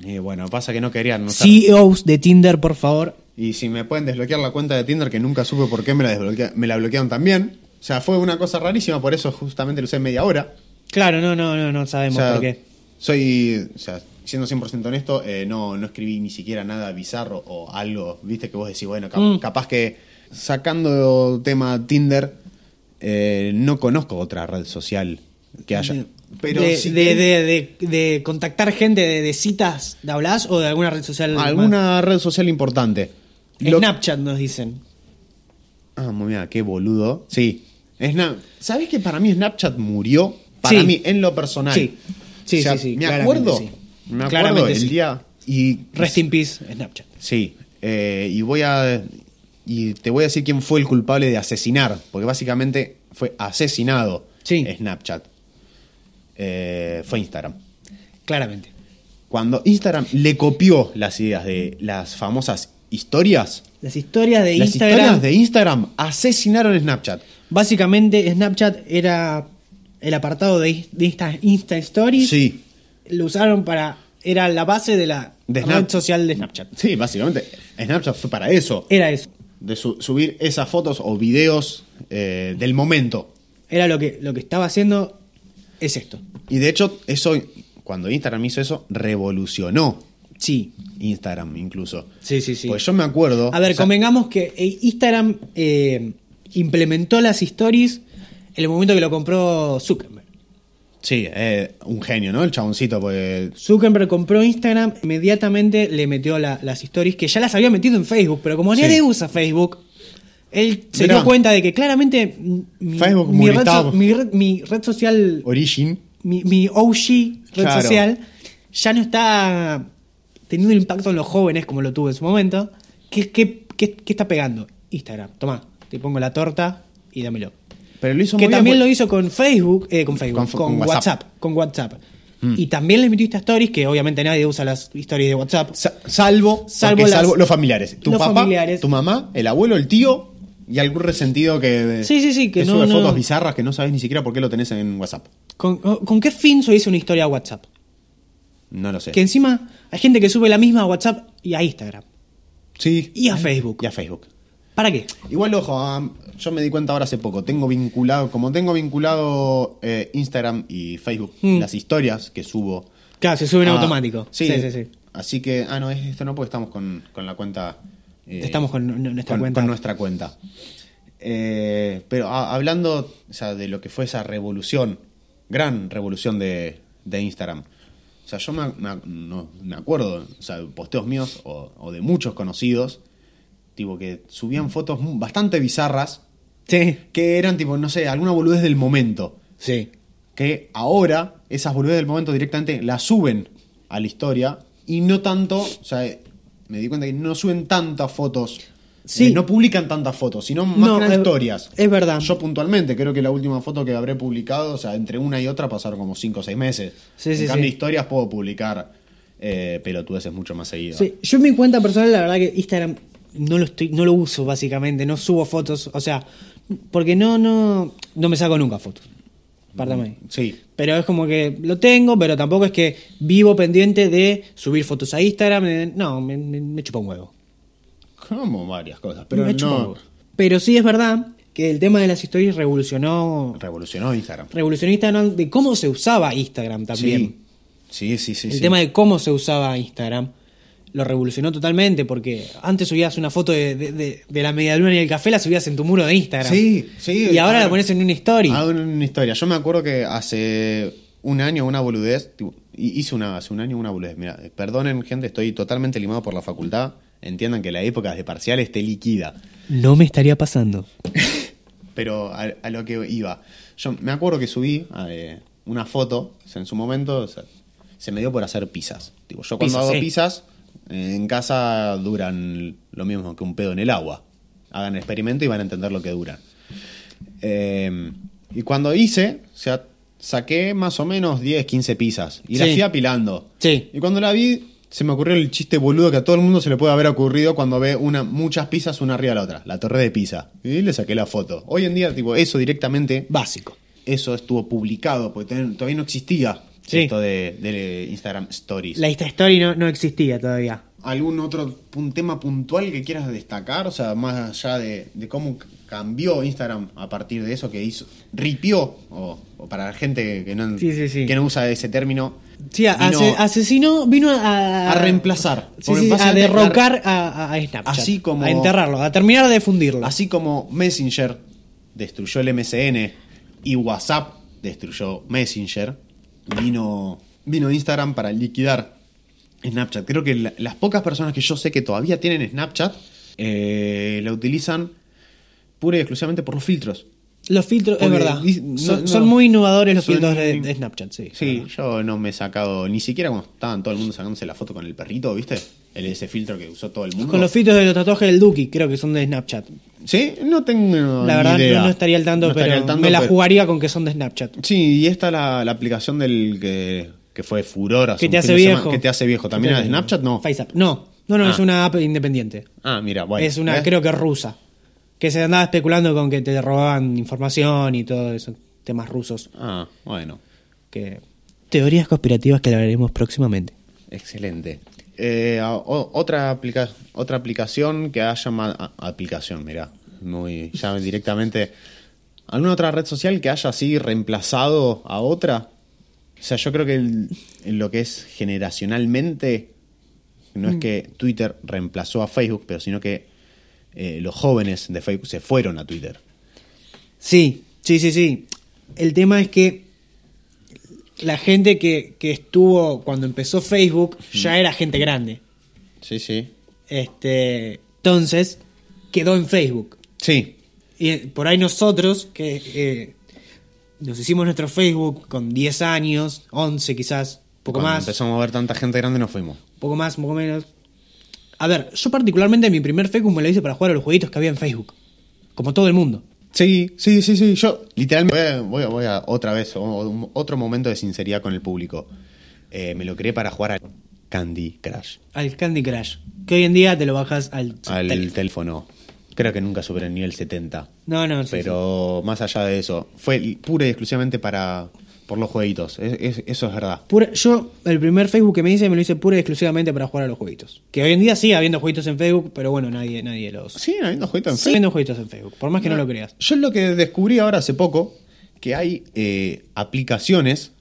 Eh, bueno, pasa que no querían. usar- CEOs de Tinder, por favor. Y si me pueden desbloquear la cuenta de Tinder, que nunca supe por qué me la, me la bloquearon también. O sea, fue una cosa rarísima, por eso justamente lo usé media hora. Claro, no, no, no, no O sabemos sea, por qué. soy, o sea, siendo 100% honesto, eh, no, no escribí ni siquiera nada bizarro o algo, viste, que vos decís, bueno, cap- Mm. capaz que sacando tema Tinder, eh, no conozco otra red social que haya. Pero de, sí de, que- de- de- contactar gente de, citas, ¿de hablas o de alguna red social? más? alguna red social importante. Lo- Snapchat nos dicen. Ah, muy bien, qué boludo. Sí. ¿Sabés que para mí Snapchat murió? Para Sí. mí, en lo personal. Sí. Sí, O sea, sí, sí, Me acuerdo. Me acuerdo Claramente el día. Y. Rest in peace, Snapchat. Sí. eh, y voy a. Y te voy a decir quién fue el culpable de asesinar. Porque básicamente fue asesinado. Snapchat. Eh, fue Instagram. Claramente. Cuando Instagram le copió las ideas de las famosas historias, Las historias de las Instagram. historias de Instagram asesinaron Snapchat. Básicamente, Snapchat era el apartado de, de Insta, Insta Stories. Sí, Lo usaron para. Era la base de la De red Snap- social de Snapchat. sí, básicamente. Snapchat fue para eso. Era eso. De su- subir esas fotos o videos eh, del momento. Era lo que, lo que estaba haciendo. Es esto. Y de hecho, eso, cuando Instagram hizo eso, revolucionó Sí. Instagram incluso. Sí, sí, sí. Pues yo me acuerdo. A ver, o sea, convengamos que eh, Instagram eh, implementó las stories en el momento que lo compró Zuckerberg. Sí, eh, un genio, ¿no? El chaboncito, pues. Zuckerberg compró Instagram, inmediatamente le metió la- las stories que ya las había metido en Facebook, pero como Sí. nadie usa Facebook, él se Mirá. dio cuenta de que claramente mi, Facebook mi red, so- mi red- mi red social, Origin. mi, OG red Claro. social, ya no está teniendo un impacto en los jóvenes como lo tuvo en su momento. ¿Qué, qué, qué- qué está pegando? Instagram, tomá, te pongo la torta y dámelo. Pero lo hizo Que muy bien, también lo hizo con Facebook, eh, con Facebook, Con- con, con WhatsApp. WhatsApp. Mm. con WhatsApp. Y también les metió estas stories, que obviamente nadie usa las historias de WhatsApp. Sa- salvo, Salvo porque las- salvo los familiares. Tu los papá, familiares. tu mamá, el abuelo, el tío y algún resentido que, Sí, sí, sí, que no- sube no- fotos bizarras que no sabes ni siquiera por qué lo tenés en WhatsApp. ¿Con, con qué fin subís una historia a WhatsApp? No lo sé. Que encima hay gente que sube la misma a WhatsApp y a Instagram. Sí. Y a Facebook. Y a Facebook. ¿Para qué? Igual, ojo, ah, yo me di cuenta ahora hace poco. Tengo vinculado, como tengo vinculado eh, Instagram y Facebook, Mm. las historias que subo. Claro, se suben Ah, automático. Sí, sí, sí. sí. Así que, ah, no, es esto no, porque estamos con, con la cuenta. eh, Estamos con nuestra con, cuenta. con nuestra cuenta. Eh, pero ah, hablando o sea, de lo que fue esa revolución, gran revolución de, de Instagram. O sea, yo me, me- no, me acuerdo, o sea, posteos míos o, o de muchos conocidos, tipo que subían fotos bastante bizarras, Sí. que eran tipo, no sé, alguna boludez del momento. Sí. Que ahora esas boludeces del momento directamente las suben a la historia y no tanto, o sea, me di cuenta que no suben tantas fotos. Sí. eh, no publican tantas fotos, sino más No, que es- historias. es verdad. Yo puntualmente creo que la última foto que habré publicado, o sea, entre una y otra pasaron como 5 o 6 meses. Sí, en sí, cambio, sí. historias puedo publicar eh, pelotudeces mucho más seguido. Sí, yo en mi cuenta personal, la verdad que Instagram no lo estoy, no lo uso básicamente, no subo fotos, o sea, porque no, no, no me saco nunca fotos. Pártame ahí. Sí. Pero es como que lo tengo, pero tampoco es que vivo pendiente de subir fotos a Instagram. eh, No, me, me, me chupa un huevo. Como varias cosas, pero Me no. Pero sí es verdad que el tema de las historias revolucionó, Revolucionó Instagram. revolucionó Instagram de cómo se usaba Instagram también. Sí, sí, sí. sí el sí. tema de cómo se usaba Instagram lo revolucionó totalmente porque antes subías una foto de, de- de- de la media luna y el café, la subías en tu muro de Instagram. Sí, sí. Y ahora Ah, la pones en una story. Ah, una, una historia. Yo me acuerdo que hace un año una boludez, tipo, hice una, hace un año una boludez. Mira, perdonen gente, estoy totalmente limado por la facultad. Entiendan que la época de parciales te liquida. No me estaría pasando. Pero a, a lo que iba. Yo me acuerdo que subí eh, una foto, o sea, en su momento o sea, se me dio por hacer pizzas. Tipo, yo cuando hago sí. pizzas, eh, en casa duran lo mismo que un pedo en el agua. Hagan el experimento y van a entender lo que duran. Eh, y cuando hice, o sea, saqué más o menos 10, 15 pizzas. Y las Sí. fui apilando. Sí. Y cuando la vi, se me ocurrió el chiste boludo que a todo el mundo se le puede haber ocurrido cuando ve una, muchas pizzas una arriba de la otra. La torre de pizza. Y le saqué la foto. Hoy en día, tipo, eso directamente, Básico. eso estuvo publicado, porque todavía no existía Sí. esto de, de Instagram Stories. La Insta Story no, no existía todavía. ¿Algún otro tema puntual que quieras destacar? O sea, más allá de, de cómo cambió Instagram a partir de eso que hizo, ripió, o, o para la gente que no, Sí, sí, sí. que no usa ese término, Sí, vino ase- asesino vino a, a reemplazar. Sí, Porque sí, a derrocar a, a Snapchat. Así como- A enterrarlo, a terminar de fundirlo. Así como Messenger destruyó el MSN y WhatsApp destruyó Messenger, vino, vino Instagram para liquidar Snapchat. Creo que la- las pocas personas que yo sé que todavía tienen Snapchat eh, la utilizan pura y exclusivamente por los filtros. Los filtros, es verdad. no- son, no. son muy innovadores los filtros de, de Snapchat, sí. Sí, yo no me he sacado, ni siquiera cuando estaban todo el mundo sacándose la foto con el perrito, ¿viste? El, ese filtro que usó todo el mundo. Con los filtros de los tatuajes del Duki, creo que son de Snapchat. Sí, no tengo La verdad idea. no, no estaría al tanto, No pero al tanto, me la pero- jugaría con que son de Snapchat. Sí, y esta la, la aplicación del que, que fue furor hace Que te hace viejo. que te hace viejo. ¿También de Snapchat? No. FaceApp. No. No, no, Ah. es una app independiente. Ah, mira, bueno. es una, ¿ves? creo que rusa. Que se andaba especulando con que te robaban información y todo eso, temas rusos. Ah, bueno. Que... Teorías conspirativas que hablaremos próximamente. Excelente. Eh, o- otra, aplica otra aplicación que haya a- aplicación, mira, muy ya directamente alguna otra red social que haya así reemplazado a otra. O sea, yo creo que el- en lo que es generacionalmente no es que Twitter reemplazó a Facebook, pero sino que eh, los jóvenes de Facebook se fueron a Twitter. Sí, sí, sí, sí. El tema es que la gente que, que estuvo cuando empezó Facebook ya era gente grande. Sí, sí. Este, entonces quedó en Facebook. Sí, Y eh, por ahí nosotros, que eh, nos hicimos nuestro Facebook con 10 años, 11 quizás, poco Cuando más, empezamos a ver tanta gente grande nos fuimos. poco más, poco menos. A ver, yo particularmente mi primer Facebook me lo hice para jugar a los jueguitos que había en Facebook. Como todo el mundo. Sí, sí, sí, sí. Yo literalmente voy a, voy a- voy a otra vez, otro momento de sinceridad con el público. Eh, me lo creé para jugar a Candy Crush. Al Candy Crush. Que hoy en día te lo bajas al, Al tel- teléfono. Creo que nunca superé el nivel 70. No, no, sí, pero más allá de eso, fue pura y exclusivamente para por los jueguitos. Es- es- eso es verdad. Pura- yo, el primer Facebook que me hice, me lo hice pura y exclusivamente para jugar a los jueguitos. Que hoy en día sigue habiendo jueguitos en Facebook, pero bueno, nadie, nadie los. Sí, habiendo jueguitos en Sigue habiendo jueguitos en Facebook, por más que no, lo creas. Yo lo que descubrí ahora hace poco, que hay eh, aplicaciones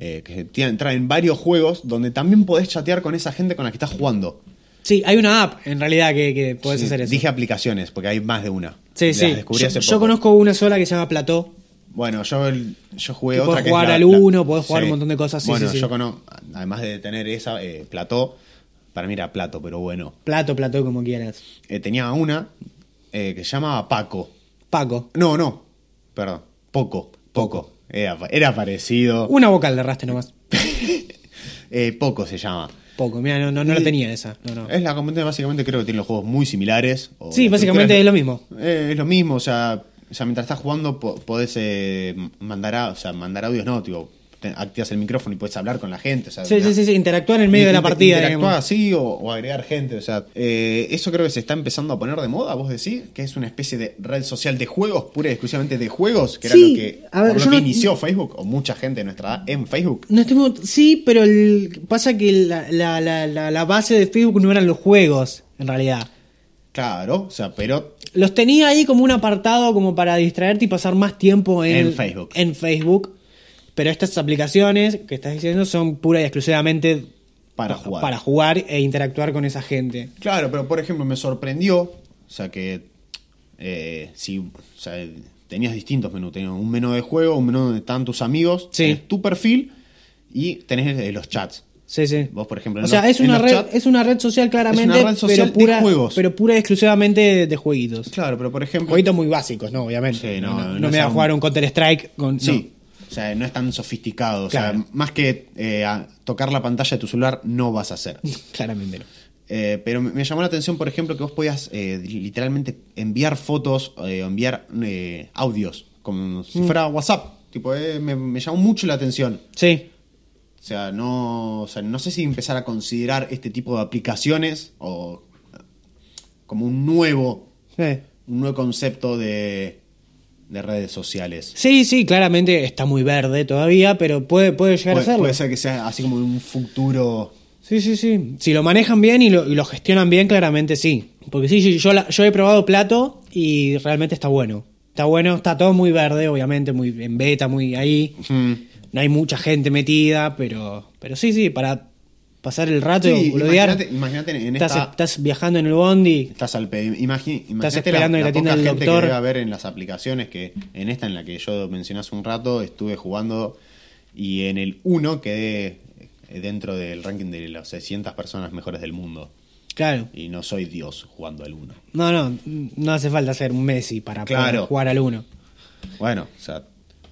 eh, que tienen- traen varios juegos donde también podés chatear con esa gente con la que estás jugando. Sí, hay una app en realidad que, que podés Sí, hacer eso. Dije aplicaciones, porque hay más de una. sí, Las sí. Yo, yo conozco una sola que se llama Plató. Bueno, yo, yo jugué otra podés que jugar es la- al la- uno, podés jugar un montón de cosas, sí, bueno, sí, sí. yo conozco, además de tener esa, eh, Plató, para mí era Plato, pero bueno. Plato, Plató, como quieras. Eh, tenía una eh, que se llamaba Paco. Paco. No, no, perdón, Poco, Poco. Era, era parecido. Una vocal le erraste nomás. Eh, Poco se llama. Poco, mira, no, no, no la tenía esa. No, no. Es la competencia, básicamente creo que tiene los juegos muy similares. o Sí, básicamente es lo mismo. Eh, es lo mismo, o sea, o sea mientras estás jugando po- podés eh, mandar, a- o sea, mandar audios, no, tipo, activas el micrófono y puedes hablar con la gente. O sea, Sí, sí, sí, sí, interactuar en medio de la partida. Interactuar así o, o agregar gente. O sea, eh, eso creo que se está empezando a poner de moda, vos decís, que es una especie de red social de juegos, pura y exclusivamente de juegos, que era lo que, a ver, por lo yo que no- inició Facebook, o mucha gente de nuestra edad en Facebook. No estoy muy- sí, pero el- pasa que la, la- la- la- la base de Facebook no eran los juegos, en realidad. Claro, o sea, pero Los tenía ahí como un apartado como para distraerte y pasar más tiempo en, En Facebook. En Facebook. Pero estas aplicaciones que estás diciendo son pura y exclusivamente para pa- jugar. para jugar e interactuar con esa gente. Claro, pero por ejemplo me sorprendió, o sea que eh, si o sea, tenías distintos menús, tenías un menú de juego, un menú donde están tus amigos, Sí. tenés tu perfil y tenés eh, los chats. Sí, sí. Vos, por ejemplo, o en sea, los- es en una los red, es una red social claramente, Es una red social pero pura, de juegos. pero pura y exclusivamente de, de jueguitos. Claro, pero por ejemplo, Jueguitos muy básicos, ¿no? Obviamente. Sí, no, no, no- no no me voy a jugar un Counter Strike con. sí, o sea, no es tan sofisticado, o sea, más que eh, a tocar la pantalla de tu celular no vas a hacer. claramente no. Eh, pero me llamó la atención, por ejemplo, que vos podías eh, literalmente enviar fotos o enviar audios, como si Mm. fuera WhatsApp. Tipo, me, me llamó mucho la atención. Sí. O sea, no, o sea, no sé si empezar a considerar este tipo de aplicaciones o eh, como un nuevo, Sí. un nuevo concepto de, de redes sociales. Sí, sí, claramente está muy verde todavía, pero puede, puede llegar a serlo. puede ser que sea así como un futuro. Sí, sí, sí. Si lo manejan bien y lo, y lo gestionan bien, claramente sí. Porque sí, yo, yo, la- yo he probado Plato y realmente está bueno. Está bueno, está todo muy verde, obviamente, muy en beta, muy ahí. No hay mucha gente metida, pero, pero sí, sí, para pasar el rato Sí, y boludear. imagínate, en Estás, esta. estás viajando en el bondi. Estás al pe- imagi- imagínate esperando en la tienda poca del gente doctor. que debe haber en las aplicaciones que en esta en la que yo mencioné hace un rato estuve jugando y en el 1 quedé eh, dentro del ranking de las 600 personas mejores del mundo Claro. y no soy Dios jugando al 1. No, no, no hace falta ser un Messi para poder Claro. jugar al uno. Bueno, o sea,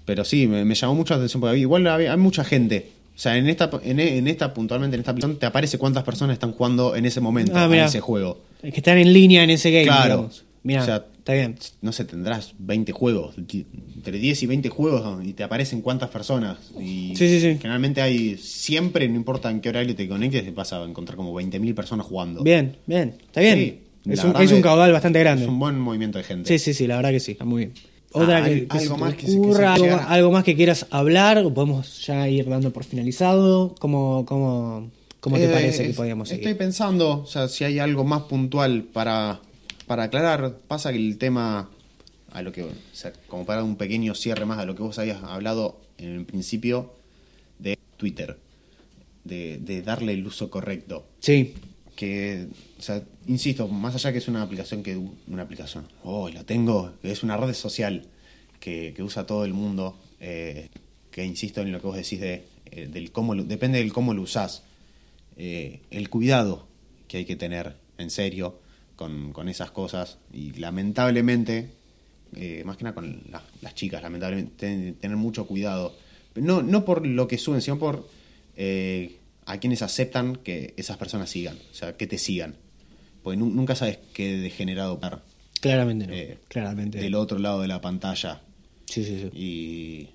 pero sí, me, me llamó mucho la atención porque había- igual había- hay mucha gente. O sea, en esta, en, en esta, puntualmente en esta aplicación, te aparece cuántas personas están jugando en ese momento Ah, mirá. ese juego. Es que están en línea en ese game. Claro. Mira, O sea, está bien. no sé, tendrás 20 juegos, entre 10 y 20 juegos y te aparecen cuántas personas. Y Sí, sí, sí. Generalmente hay, siempre, no importa en qué horario te conectes, te vas a encontrar como 20.000 personas jugando. Bien, bien, está bien. Sí, es un, es un caudal bastante grande. Es un buen movimiento de gente. Sí, sí, sí, la verdad que sí, está muy bien. Otra Ah, que, al- que algo más que ocurra, algo, más que quieras hablar, podemos ya ir dando por finalizado. ¿Cómo, cómo, cómo te Eh, parece que podíamos Estoy seguir? pensando, o sea, si hay algo más puntual para, para aclarar. Pasa que el tema, a lo que, o sea, como para un pequeño cierre más a lo que vos habías hablado en el principio de Twitter, de, de darle el uso correcto. Sí, Que, o sea, insisto, más allá que es una aplicación que una aplicación, oh, la tengo, es una red social que, usa todo el mundo, eh, que insisto en lo que vos decís de, eh, del cómo, depende del cómo lo usás, eh, el cuidado que hay que tener en serio con, con esas cosas y lamentablemente, más que nada con la- las chicas, lamentablemente, ten- tener mucho cuidado, no, no por lo que suben, sino por a quienes aceptan que esas personas sigan, o sea, que te sigan. Porque nu- nunca sabes qué degenerado par claramente no. eh, claramente. del otro lado de la pantalla. Sí, sí, sí. Y,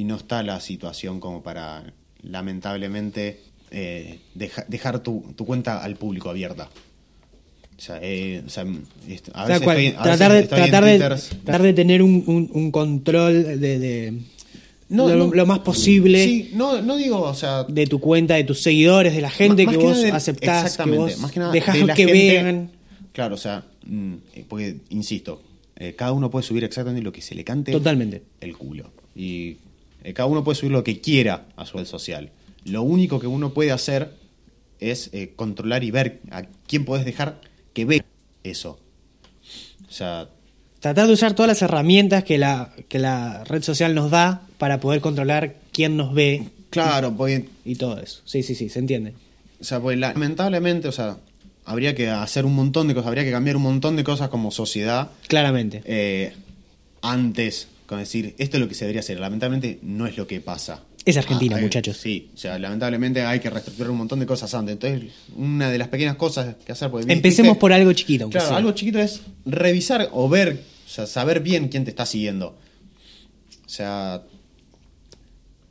y no está la situación como para, lamentablemente, eh, deja- dejar tu, tu cuenta al público abierta. O sea, eh, o sea, a veces tratar, de, tratar tener un, un- un control de, de- No, lo, no. lo más posible Sí, no, no digo, o sea, de tu cuenta, de tus seguidores, de la gente Más- que más vos nada de- aceptás, que exactamente, vos más que nada dejás de la que gente- vean. Claro, o sea, mm, eh, porque, insisto, eh, cada uno puede subir exactamente lo que se le cante Totalmente. el culo. Y eh, cada uno puede subir lo que quiera a su red social. Lo único que uno puede hacer es eh, controlar y ver a quién podés dejar que vea eso. O sea, Tratar de usar todas las herramientas que la, que la red social nos da para poder controlar quién nos ve claro, porque y todo eso. Sí, sí, sí, se entiende. O sea, pues lamentablemente, o sea, habría que hacer un montón de cosas, habría que cambiar un montón de cosas como sociedad Claramente. eh, antes, con decir, esto es lo que se debería hacer. Lamentablemente no es lo que pasa. Es Argentina, Ah, muchachos. Sí, o sea, lamentablemente hay que reestructurar un montón de cosas antes. Entonces, una de las pequeñas cosas que hacer... porque Empecemos viste- por algo chiquito. Claro, sea. algo chiquito es revisar o ver, o sea, saber bien quién te está siguiendo. O sea,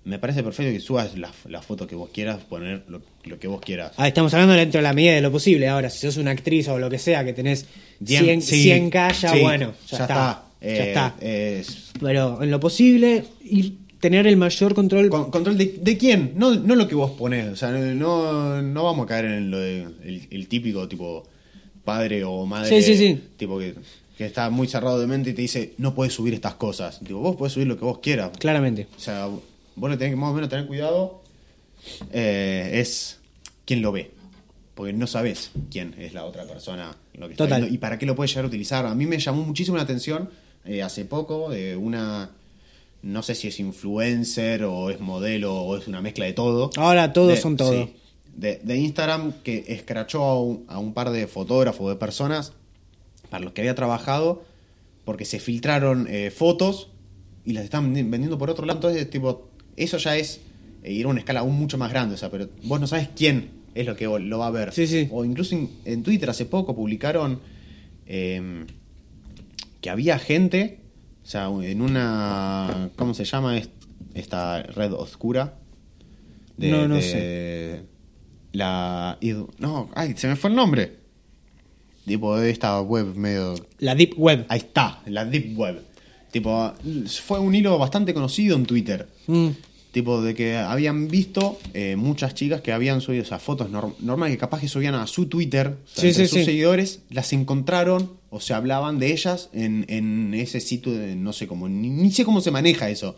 me parece perfecto que subas la, la foto que vos quieras, poner lo, lo que vos quieras. Ah, estamos hablando dentro de la medida de lo posible. Ahora, si sos una actriz o lo que sea, que tenés 100, sí, 100k, ya sí, bueno, ya, está. ya Ya está. es- Pero en lo posible, ir tener el mayor control. con- control de, de quién, no, no lo que vos ponés. O sea, no, no vamos a caer en lo de el, el típico tipo padre o madre. Sí, sí, sí. Tipo que, que está muy cerrado de mente y te dice, no puedes subir estas cosas. Tipo, vos podés subir lo que vos quieras. Claramente. O sea, vos le tenés que más o menos tener cuidado. eh, es quién lo ve. Porque no sabes quién es la otra persona lo que está Total. viendo y para qué lo puede llegar a utilizar. A mí me llamó muchísimo la atención eh, hace poco de una. No sé si es influencer o es modelo o es una mezcla de todo. Ahora todos De- son todo. sí, de, de Instagram que escrachó a un, a un par de fotógrafos, de personas para los que había trabajado porque se filtraron eh, fotos y las están vendi- vendiendo por otro lado. Entonces, tipo, eso ya es eh, ir a una escala aún mucho más grande. O sea, pero vos no sabes quién es lo que lo va a ver. Sí, sí. O incluso en, en Twitter hace poco publicaron eh, que había gente, o sea, en una. ¿Cómo se llama es- esta red oscura? No, no sé. La. No, ay, se me fue el nombre. Tipo, de esta web medio La Deep Web. Ahí está, la Deep Web. Tipo, fue un hilo bastante conocido en Twitter. Mm. Tipo, de que habían visto eh, muchas chicas que habían subido esas fotos norm- normales que capaz que subían a su Twitter, o sea, Sí, entre sí, sus sí. seguidores, las encontraron o se hablaban de ellas en, en ese sitio, de, no sé cómo, ni, ni sé cómo se maneja eso.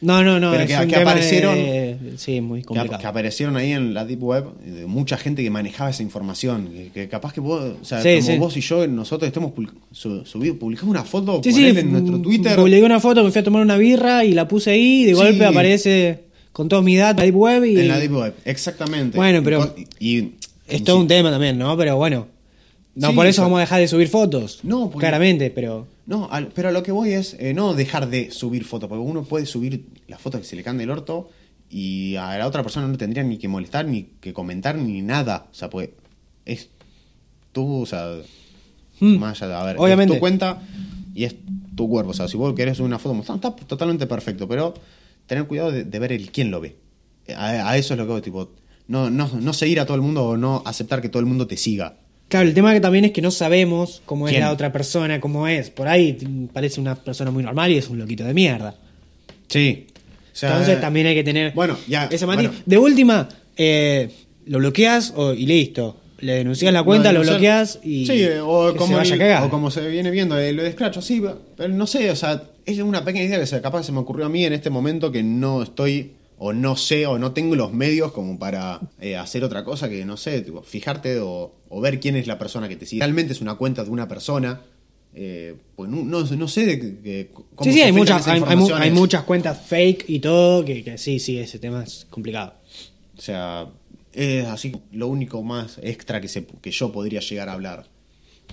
No, no, no. Pero es que- un que tema aparecieron- de- Sí, muy Que, complicado. que aparecieron ahí en la Deep Web eh, de mucha gente que manejaba esa información. Que, que capaz que vos, o sea, Sí, como sí. vos y yo, nosotros estemos public- su- subido, publicamos una foto Sí, en nuestro mm, Twitter. Publiqué una foto, me fui a tomar una birra y la puse ahí y de golpe aparece con todos mis datos en la Deep Web y... En la Deep Web, exactamente. Bueno, pero- Y, y- Es todo un tema también, ¿no? Pero bueno. No Sí, por eso vamos a dejar de subir fotos. No, porque- Claramente, pero... No, al- pero a lo que voy es eh, no dejar de subir fotos, porque uno puede subir las fotos que se le caen del orto y a la otra persona no tendría ni que molestar, ni que comentar, ni nada. O sea, pues es tú, o sea, Mm. Más allá de, a ver, Obviamente. es tu cuenta y es tu cuerpo. O sea, si vos querés subir una foto mostrando, está totalmente perfecto, pero tener cuidado de, de ver el quién lo ve. A, a eso es lo que hago, tipo, no, no, no seguir a todo el mundo o no aceptar que todo el mundo te siga. Claro, el tema que también es que no sabemos cómo ¿Quién? es la otra persona, cómo es. Por ahí parece una persona muy normal y es un loquito de mierda. Sí. O sea, Entonces también hay que tener Bueno, ya. ese matiz. bueno. De última, eh, lo bloqueas o- y listo. Le denuncias la cuenta, No, lo bloqueas y Sí, o, que como se vaya el- a cagar. o como se viene viendo, eh, lo de Scratch, sí, pero no sé, o sea, es una pequeña idea que se, capaz se me ocurrió a mí en este momento que no estoy, o no sé, o no tengo los medios como para eh, hacer otra cosa que, no sé, tipo, fijarte o, o ver quién es la persona que te sigue. Realmente es una cuenta de una persona, eh, pues no, no, no sé de, cómo Sí, sí, hay muchas, hay, hay muchas cuentas fake y todo, que, que sí, sí, ese tema es complicado. O sea, es así lo único más extra que, se, que yo podría llegar a hablar.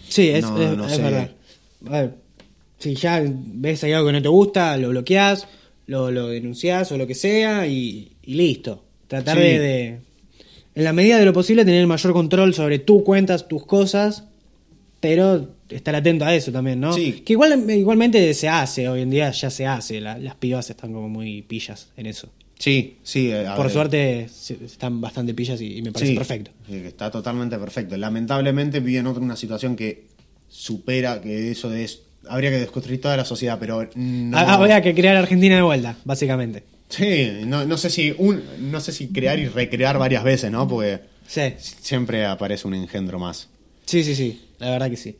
Sí, es, No, es- no es sé. verdad. A ver, si ya ves ahí algo que no te gusta, lo bloqueas, lo, lo denuncias o lo que sea y, y listo. Tratar Sí. de, de, en la medida de lo posible, tener el mayor control sobre tus cuentas, tus cosas, pero estar atento a eso también, ¿no? Sí. Que igual, igualmente se hace, hoy en día ya se hace, la- las pibas están como muy pillas en eso. Sí, sí. eh, Por ver, suerte están bastante pillas y, y me parece Sí, perfecto. está totalmente perfecto. Lamentablemente vive en otra una situación que supera que eso es habría que desconstruir toda la sociedad, pero no. Ah, Habría que crear Argentina de vuelta, básicamente. Sí, no, no sé si un, no sé si crear y recrear varias veces, ¿no? Porque Sí. siempre aparece un engendro más. Sí, sí, sí, la verdad que sí.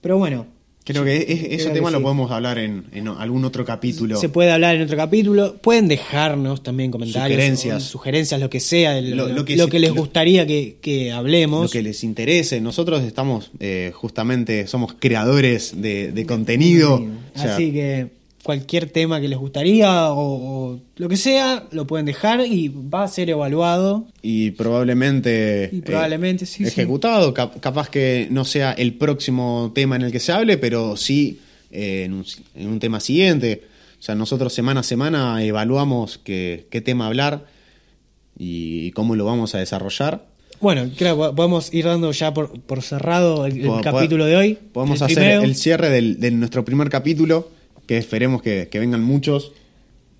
Pero bueno, Creo que es- ese que tema lo podemos hablar en, en algún otro capítulo. se puede hablar en otro capítulo. Pueden dejarnos también comentarios, Sugerencias. sugerencias, lo que sea, lo, Lo- lo lo que que, les gustaría que, que hablemos. lo que les interese. Nosotros estamos eh, justamente, somos creadores de, de contenido. O sea, Así que cualquier tema que les gustaría o, o lo que sea, lo pueden dejar y va a ser evaluado. y probablemente, Y probablemente, eh, sí, sí. ejecutado. Cap- capaz que no sea el próximo tema en el que se hable, pero sí eh, en, un, en un tema siguiente. O sea, nosotros semana a semana evaluamos qué, qué tema hablar y cómo lo vamos a desarrollar. Bueno, creo que podemos ir dando ya por, por cerrado el, el capítulo de hoy. Podemos el hacer primero. el cierre del- de nuestro primer capítulo, que esperemos que, que vengan muchos,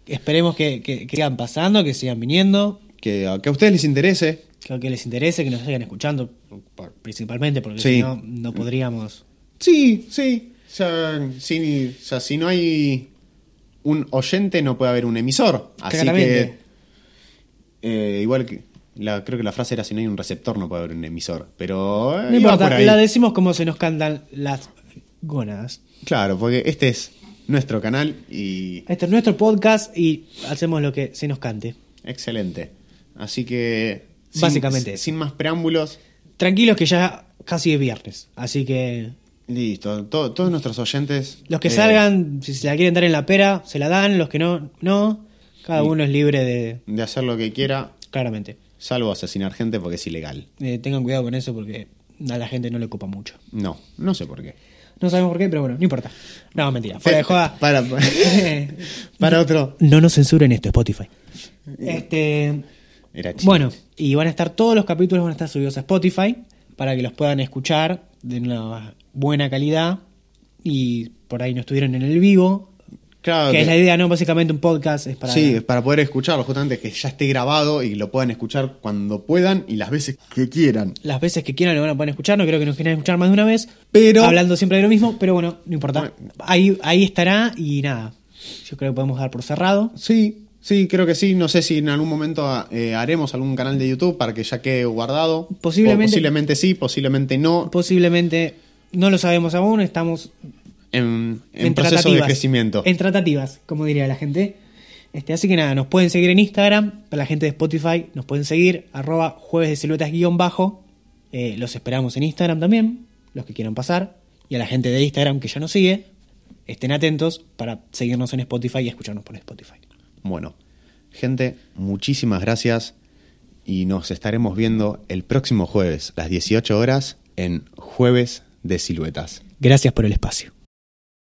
Esperemos que, que- que sigan pasando, que sigan viniendo, que, que a ustedes les interese. que, que les interese, que nos sigan escuchando, por- principalmente, porque Sí. si no, no podríamos. Sí, sí. O sea, si, o sea, si no hay un oyente, no puede haber un emisor. Así Claramente. que. eh, igual que. La, creo que la frase era: si no hay un receptor, no puede haber un emisor. Pero. eh, No importa, la decimos como se nos cantan las gónadas. Claro, porque este es nuestro canal y. Este es nuestro podcast y hacemos lo que se nos cante. Excelente. Así que. sin- Básicamente. Sin más preámbulos. Tranquilos que ya casi es viernes, así que Listo. To- todos nuestros oyentes. los que eh, salgan, si se la quieren dar en la pera, se la dan, los que no, no. Cada Y- uno es libre de... De hacer lo que quiera, Claramente. salvo asesinar gente porque es ilegal. Eh, tengan cuidado con eso porque a la gente no le ocupa mucho. No, no sé por qué. No sabemos por qué, pero bueno, no importa. No, mentira. Fuera de joda. Para, para otro. No nos censuren esto, Spotify. Este, Era chido. bueno, y van a estar todos los capítulos van a estar subidos a Spotify para que los puedan escuchar de una buena calidad y por ahí no estuvieron en el vivo, claro que que- es la idea, ¿no? Básicamente un podcast es para Sí, para poder escucharlo, justamente que ya esté grabado y lo puedan escuchar cuando puedan y las veces que quieran. las veces que quieran lo van a poder escuchar, no creo que nos quieran escuchar más de una vez, Pero- hablando siempre de lo mismo, pero bueno, no importa. Bueno. Ahí, ahí estará y nada. Yo creo que podemos dar por cerrado. Sí, sí, creo que sí. No sé si en algún momento eh, haremos algún canal de YouTube para que ya quede guardado. Posiblemente- O posiblemente sí, posiblemente no. Posiblemente, no lo sabemos aún, estamos En, en en proceso de crecimiento. En tratativas, como diría la gente. Este, así que nada, nos pueden seguir en Instagram, para la gente de Spotify, nos pueden seguir, arroba jueves de siluetas guion bajo. Eh, los esperamos en Instagram también, los que quieran pasar. Y a la gente de Instagram que ya nos sigue, estén atentos para seguirnos en Spotify y escucharnos por Spotify. Bueno, gente, muchísimas gracias y nos estaremos viendo el próximo jueves, las 18 horas, en Jueves de Siluetas. Gracias por el espacio.